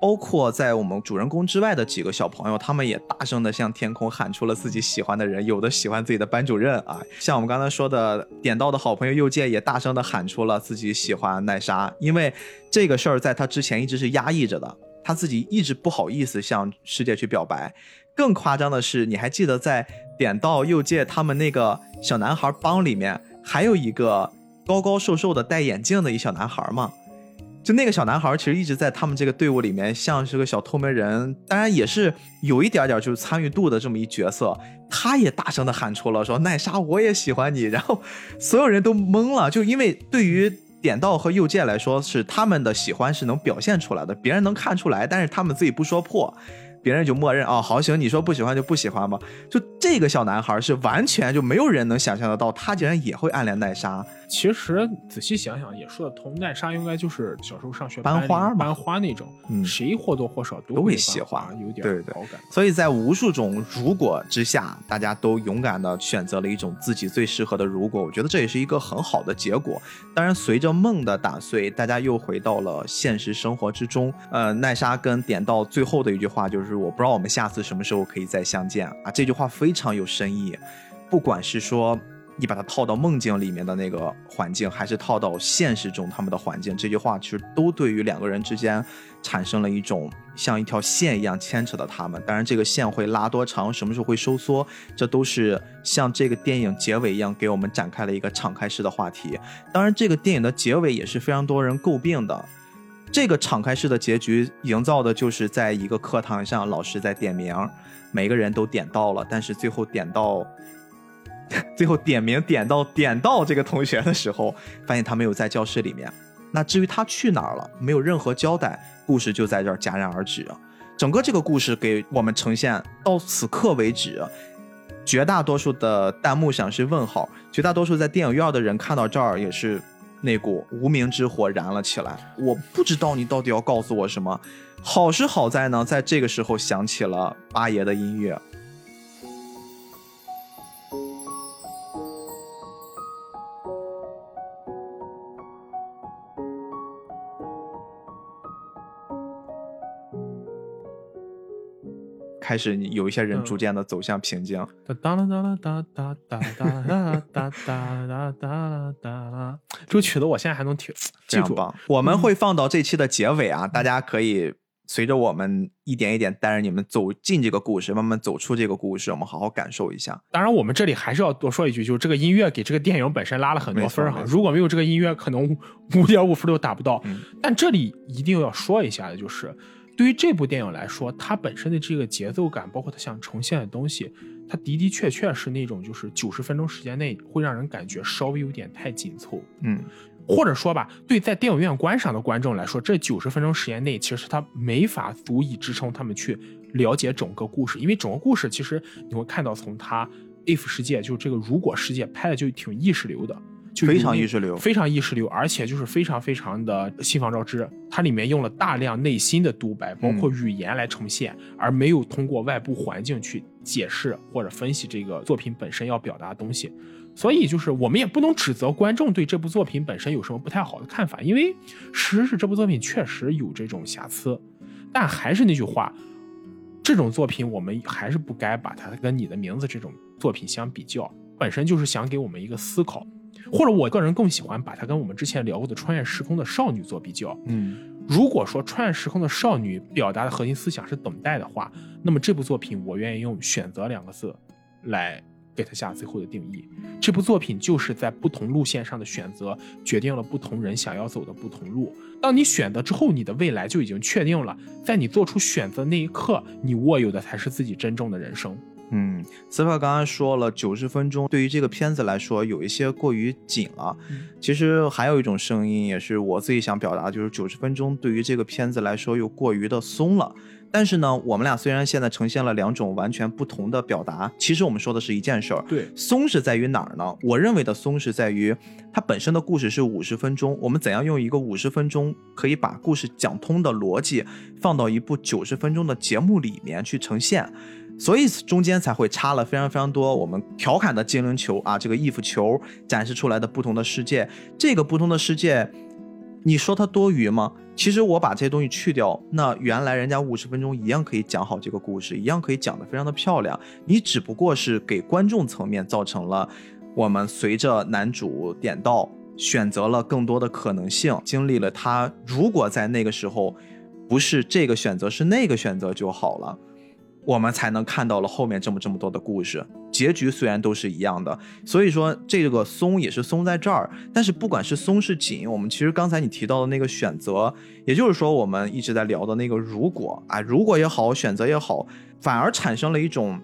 包括在我们主人公之外的几个小朋友，他们也大声的向天空喊出了自己喜欢的人，有的喜欢自己的班主任啊，像我们刚才说的点到的好朋友右介也大声的喊出了自己喜欢奈莎，因为这个事儿在他之前一直是压抑着的，他自己一直不好意思向世界去表白。更夸张的是，你还记得在点到右介他们那个小男孩帮里面，还有一个高高瘦瘦的戴眼镜的一小男孩吗？就那个小男孩，其实一直在他们这个队伍里面，像是个小透明人，当然也是有一点点就是参与度的这么一角色。他也大声的喊出了说：“奈莎，我也喜欢你。”然后所有人都懵了，就因为对于点到和右键来说，是他们的喜欢是能表现出来的，别人能看出来，但是他们自己不说破。别人就默认哦，好行，你说不喜欢就不喜欢吧。就这个小男孩是完全就没有人能想象得到，他竟然也会暗恋奈莎。其实仔细想想也说得通，奈莎应该就是小时候上学班花嘛班花那种，嗯谁或多或少都会会喜欢有点对对好感。所以在无数种如果之下，大家都勇敢的选择了一种自己最适合的如果。我觉得这也是一个很好的结果。当然，随着梦的打碎，大家又回到了现实生活之中。呃，奈莎跟点到最后的一句话就是：“我不知道我们下次什么时候可以再相见啊。”这句话非常有深意，不管是说。你把它套到梦境里面的那个环境，还是套到现实中他们的环境，这句话其实都对于两个人之间产生了一种像一条线一样牵扯的他们。当然，这个线会拉多长，什么时候会收缩，这都是像这个电影结尾一样给我们展开了一个敞开式的话题。当然，这个电影的结尾也是非常多人诟病的。这个敞开式的结局营造的就是在一个课堂上，老师在点名，每个人都点到了，但是最后点到。最后点名点到点到这个同学的时候，发现他没有在教室里面。那至于他去哪儿了，没有任何交代，故事就在这儿戛然而止。整个这个故事给我们呈现到此刻为止，绝大多数的弹幕上是问号，绝大多数在电影院的人看到这儿也是那股无名之火燃了起来。我不知道你到底要告诉我什么。好是好在呢，在这个时候响起了八爷的音乐。开始有一些人逐渐的走向平静。哒哒啦哒啦哒哒哒哒啦哒哒哒哒啦哒啦，这个曲子我现在还能听，记住。非常棒。我们会放到这期的结尾啊，大家可以随着我们一点一点带着你们走进这个故事，慢慢走出这个故事，我们好好感受一下。当然，我们这里还是要多说一句，就是这个音乐给这个电影本身拉了很多分儿哈如果没有这个音乐，可能五点五分都达不到。嗯但这里一定要说一下的就是，对于这部电影来说，它本身的这个节奏感，包括它想呈现的东西，它的的确确是那种就是九十分钟时间内会让人感觉稍微有点太紧凑。嗯，或者说吧，对在电影院观赏的观众来说，这九十分钟时间内，其实它没法足以支撑他们去了解整个故事，因为整个故事其实你会看到，从它 if 世界，就是这个如果世界拍的就挺意识流的，就非常意识流非常意识流，而且就是非常非常的西方招之，它里面用了大量内心的独白，包括语言来呈现，而没有通过外部环境去解释或者分析这个作品本身要表达的东西。所以就是我们也不能指责观众对这部作品本身有什么不太好的看法，因为事实是这部作品确实有这种瑕疵。但还是那句话，这种作品我们还是不该把它跟你的名字这种作品相比较，本身就是想给我们一个思考。或者我个人更喜欢把它跟我们之前聊过的穿越时空的少女做比较。嗯，如果说穿越时空的少女表达的核心思想是等待的话，那么这部作品我愿意用选择两个字来给它下最后的定义。这部作品就是在不同路线上的选择，决定了不同人想要走的不同路。当你选择之后，你的未来就已经确定了。在你做出选择那一刻，你握有的才是自己真正的人生。嗯，司法刚刚说了，九十分钟对于这个片子来说有一些过于紧了。嗯其实还有一种声音，也是我自己想表达，就是九十分钟对于这个片子来说又过于的松了。但是呢，我们俩虽然现在呈现了两种完全不同的表达，其实我们说的是一件事儿。对，松是在于哪儿呢？我认为的松是在于它本身的故事是五十分钟，我们怎样用一个五十分钟可以把故事讲通的逻辑放到一部九十分钟的节目里面去呈现，所以中间才会插了非常非常多我们调侃的精灵球啊，这个 if 球展示出来的不同的世界，这个不同的世界，你说它多余吗？其实我把这些东西去掉，那原来人家五十分钟一样可以讲好这个故事，一样可以讲得非常的漂亮。你只不过是给观众层面造成了我们随着男主点到选择了更多的可能性，经历了他如果在那个时候不是这个选择是那个选择就好了。我们才能看到了后面这么这么多的故事，结局虽然都是一样的，所以说这个松也是松在这儿。但是不管是松是紧，我们其实刚才你提到的那个选择，也就是说我们一直在聊的那个如果啊，如果也好，选择也好，反而产生了一种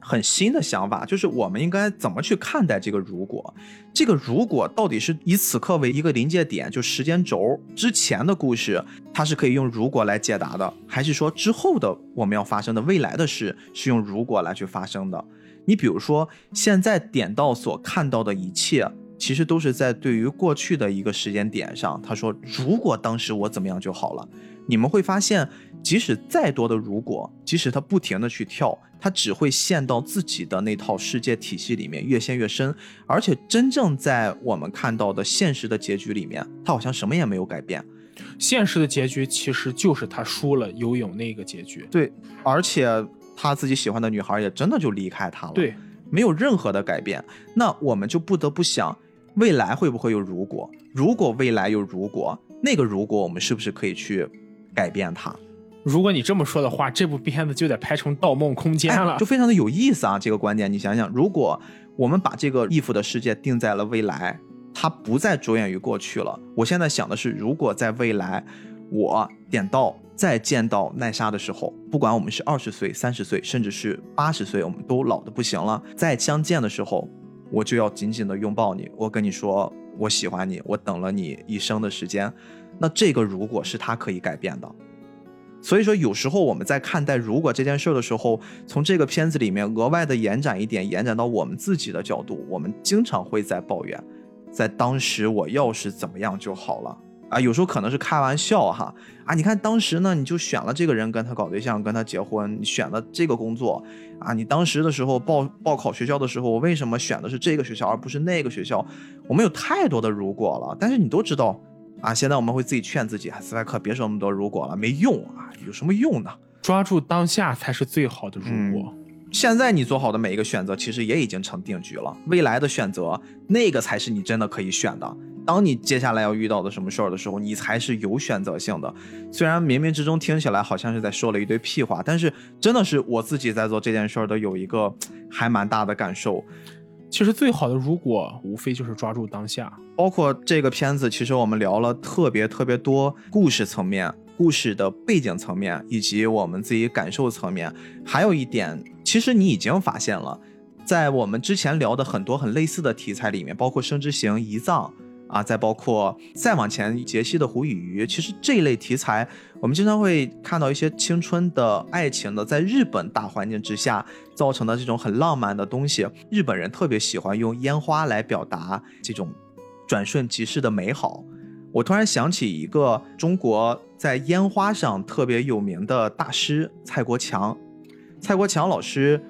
很新的想法，就是我们应该怎么去看待这个如果？这个如果到底是以此刻为一个临界点，就时间轴之前的故事，它是可以用如果来解答的，还是说之后的我们要发生的未来的事是用如果来去发生的？你比如说，现在点到所看到的一切，其实都是在对于过去的一个时间点上，他说如果当时我怎么样就好了。你们会发现，即使再多的如果，即使他不停的去跳，他只会陷到自己的那套世界体系里面，越陷越深。而且真正在我们看到的现实的结局里面，他好像什么也没有改变。现实的结局其实就是他输了游泳那个结局。对，而且他自己喜欢的女孩也真的就离开他了。对，没有任何的改变。那我们就不得不想，未来会不会有如果？如果未来有如果，那个如果我们是不是可以去改变它？如果你这么说的话，这部片子就得拍成《盗梦空间》了哎，就。非常的有意思啊！这个观点，你想想，如果我们把这个 if 的世界定在了未来，它不再着眼于过去了。我现在想的是，如果在未来，我点到再见到奈莎的时候，不管我们是二十岁、三十岁，甚至是八十岁，我们都老的不行了，再相见的时候，我就要紧紧的拥抱你，我跟你说我喜欢你，我等了你一生的时间。那这个如果是他可以改变的，所以说，有时候我们在看待如果这件事儿的时候，从这个片子里面额外的延展一点，延展到我们自己的角度，我们经常会在抱怨，在当时我要是怎么样就好了啊。有时候可能是开玩笑哈啊，你看当时呢，你就选了这个人跟他搞对象，跟他结婚，你选了这个工作啊，你当时的时候报报考学校的时候，我为什么选的是这个学校而不是那个学校？我们有太多的如果了，但是你都知道。啊，现在我们会自己劝自己，啊斯派克别说那么多如果了，没用啊，有什么用呢？抓住当下才是最好的如果。现在你做好的每一个选择，其实也已经成定局了。未来的选择，那个才是你真的可以选的。当你接下来要遇到的什么事儿的时候，你才是有选择性的。虽然冥冥之中听起来好像是在说了一堆屁话，但是真的是我自己在做这件事儿的有一个 还蛮大的感受。其实最好的如果，无非就是抓住当下。包括这个片子，其实我们聊了特别特别多故事层面，故事的背景层面，以及我们自己感受层面。还有一点，其实你已经发现了，在我们之前聊的很多很类似的题材里面，包括《生之行》《遗葬》啊，再包括再往前杰西的《胡与鱼》，其实这一类题材，我们经常会看到一些青春的爱情的，在日本大环境之下造成的这种很浪漫的东西。日本人特别喜欢用烟花来表达这种转瞬即逝的美好。我突然想起一个中国在烟花上特别有名的大师蔡国强，蔡国强老师，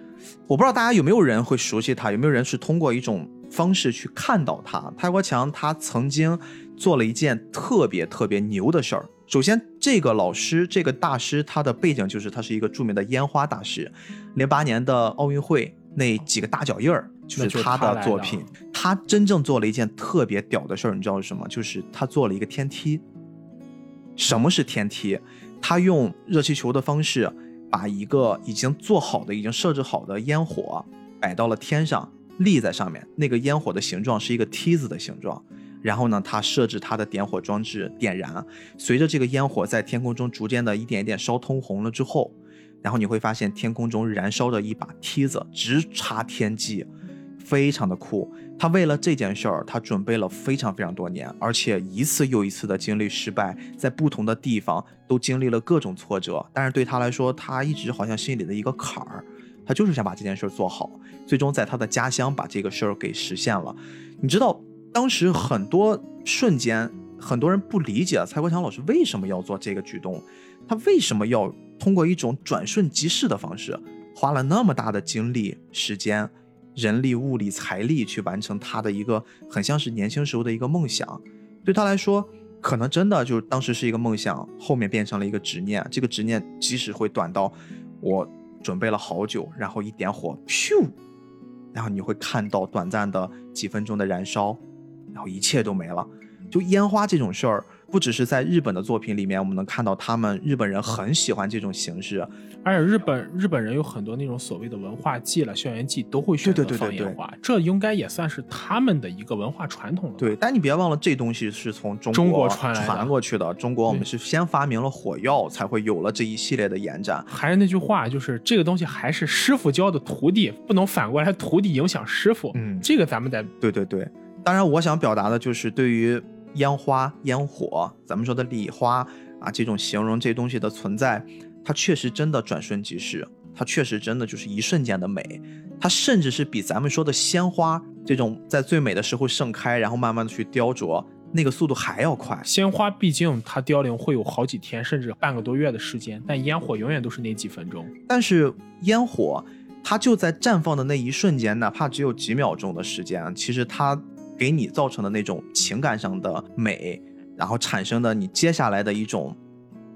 我不知道大家有没有人会熟悉他，有没有人是通过一种方式去看到他。泰国强他曾经做了一件特别特别牛的事儿。首先，这个老师这个大师他的背景就是他是一个著名的烟花大师，零八年的奥运会那几个大脚印儿。就是他的作品，他真正做了一件特别屌的事儿，你知道是什么？就是他做了一个天梯。什么？是天梯？他用热气球的方式，把一个已经做好的、已经设置好的烟火摆到了天上，立在上面。那个烟火的形状是一个梯子的形状。然后呢，他设置他的点火装置点燃，随着这个烟火在天空中逐渐的一点一点烧通红了之后，然后你会发现天空中燃烧着一把梯子，直插天际。非常的酷，他为了这件事儿，他准备了非常非常多年，而且一次又一次的经历失败，在不同的地方都经历了各种挫折。但是对他来说，他一直好像心里的一个坎儿，他就是想把这件事儿做好。最终在他的家乡把这个事儿给实现了。你知道，当时很多瞬间，很多人不理解蔡国强老师为什么要做这个举动，他为什么要通过一种转瞬即逝的方式，花了那么大的精力时间。人力、物力、财力去完成他的一个很像是年轻时候的一个梦想，对他来说，可能真的就是当时是一个梦想，后面变成了一个执念。这个执念即使会短到我准备了好久，然后一点火，咻，然后你会看到短暂的几分钟的燃烧，然后一切都没了。就烟花这种事儿。不只是在日本的作品里面，我们能看到他们日本人很喜欢这种形式，而且日本日本人有很多那种所谓的文化祭了、校园祭都会选择放烟花，这应该也算是他们的一个文化传统了。对，但你别忘了，这东西是从中国传传过去的。中国我们是先发明了火药，才会有了这一系列的延展。还是那句话，就是这个东西还是师傅教的徒弟，不能反过来徒弟影响师傅。嗯，这个咱们得对对对。当然，我想表达的就是对于。烟花、烟火，咱们说的礼花啊，这种形容这东西的存在，它确实真的转瞬即逝，它确实真的就是一瞬间的美，它甚至是比咱们说的鲜花这种在最美的时候盛开，然后慢慢的去雕琢，那个速度还要快。鲜花毕竟它凋零会有好几天，甚至半个多月的时间，但烟火永远都是那几分钟。但是烟火，它就在绽放的那一瞬间，哪怕只有几秒钟的时间，其实它。给你造成的那种情感上的美，然后产生的你接下来的一种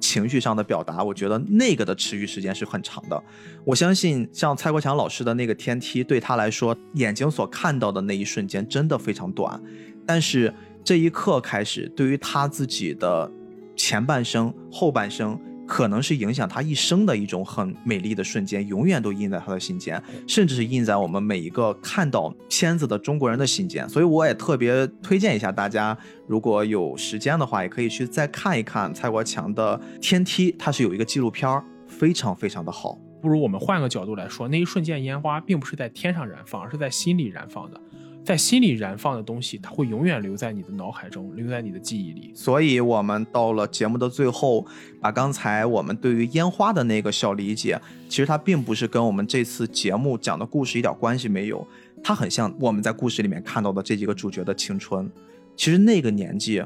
情绪上的表达，我觉得那个的持续时间是很长的。我相信像蔡国强老师的那个天梯，对他来说，眼睛所看到的那一瞬间真的非常短，但是这一刻开始，对于他自己的前半生、后半生。可能是影响他一生的一种很美丽的瞬间，永远都印在他的心间，甚至是印在我们每一个看到片子的中国人的心间。所以我也特别推荐一下大家，如果有时间的话，也可以去再看一看蔡国强的《天梯》，它是有一个纪录片，非常非常的好。不如我们换个角度来说，那一瞬间烟花并不是在天上燃放，而是在心里燃放的。在心里燃放的东西，它会永远留在你的脑海中，留在你的记忆里。所以，我们到了节目的最后，把刚才我们对于烟花的那个小理解，其实它并不是跟我们这次节目讲的故事一点关系没有。它很像我们在故事里面看到的这几个主角的青春。其实那个年纪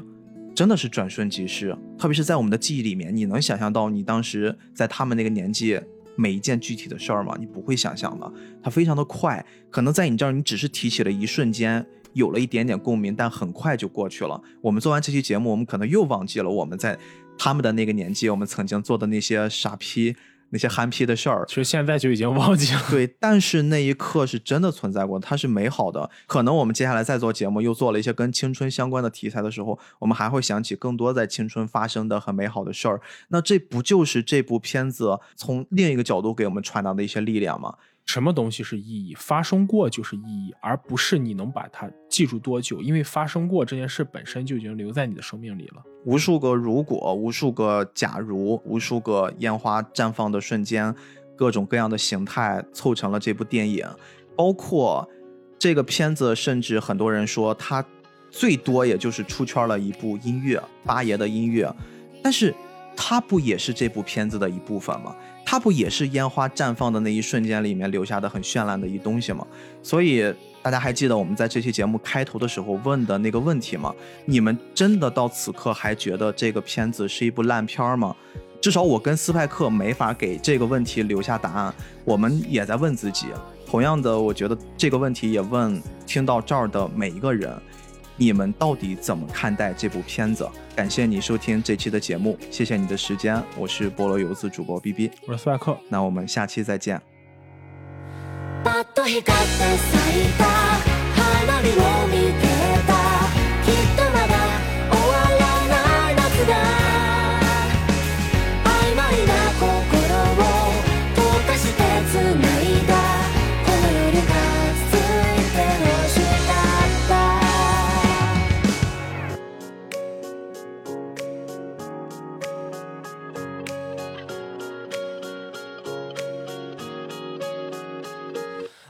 真的是转瞬即逝，特别是在我们的记忆里面，你能想象到你当时在他们那个年纪。每一件具体的事儿嘛，你不会想象的，它非常的快，可能在你这儿，你只是提起了一瞬间，有了一点点共鸣，但很快就过去了。我们做完这期节目，我们可能又忘记了我们在他们的那个年纪，我们曾经做的那些傻批。那些憨批的事儿，其实现在就已经忘记了。对，但是那一刻是真的存在过，它是美好的。可能我们接下来再做节目，又做了一些跟青春相关的题材的时候，我们还会想起更多在青春发生的很美好的事儿。那这不就是这部片子从另一个角度给我们传达的一些力量吗？什么东西是意义？发生过就是意义，而不是你能把它记住多久。因为发生过这件事本身就已经留在你的生命里了。无数个如果，无数个假如，无数个烟花绽放的瞬间，各种各样的形态凑成了这部电影。包括这个片子，甚至很多人说它最多也就是出圈了一部音乐，八爷的音乐。但是它不也是这部片子的一部分吗？它不也是烟花绽放的那一瞬间里面留下的很绚烂的一东西吗？所以大家还记得我们在这期节目开头的时候问的那个问题吗？你们真的到此刻还觉得这个片子是一部烂片吗？至少我跟斯派克没法给这个问题留下答案。我们也在问自己。同样的，我觉得这个问题也问听到这儿的每一个人。你们到底怎么看待这部片子？感谢你收听这期的节目，谢谢你的时间，我是菠萝游子主播 B B，我是斯派克，那我们下期再见。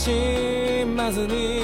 しまずに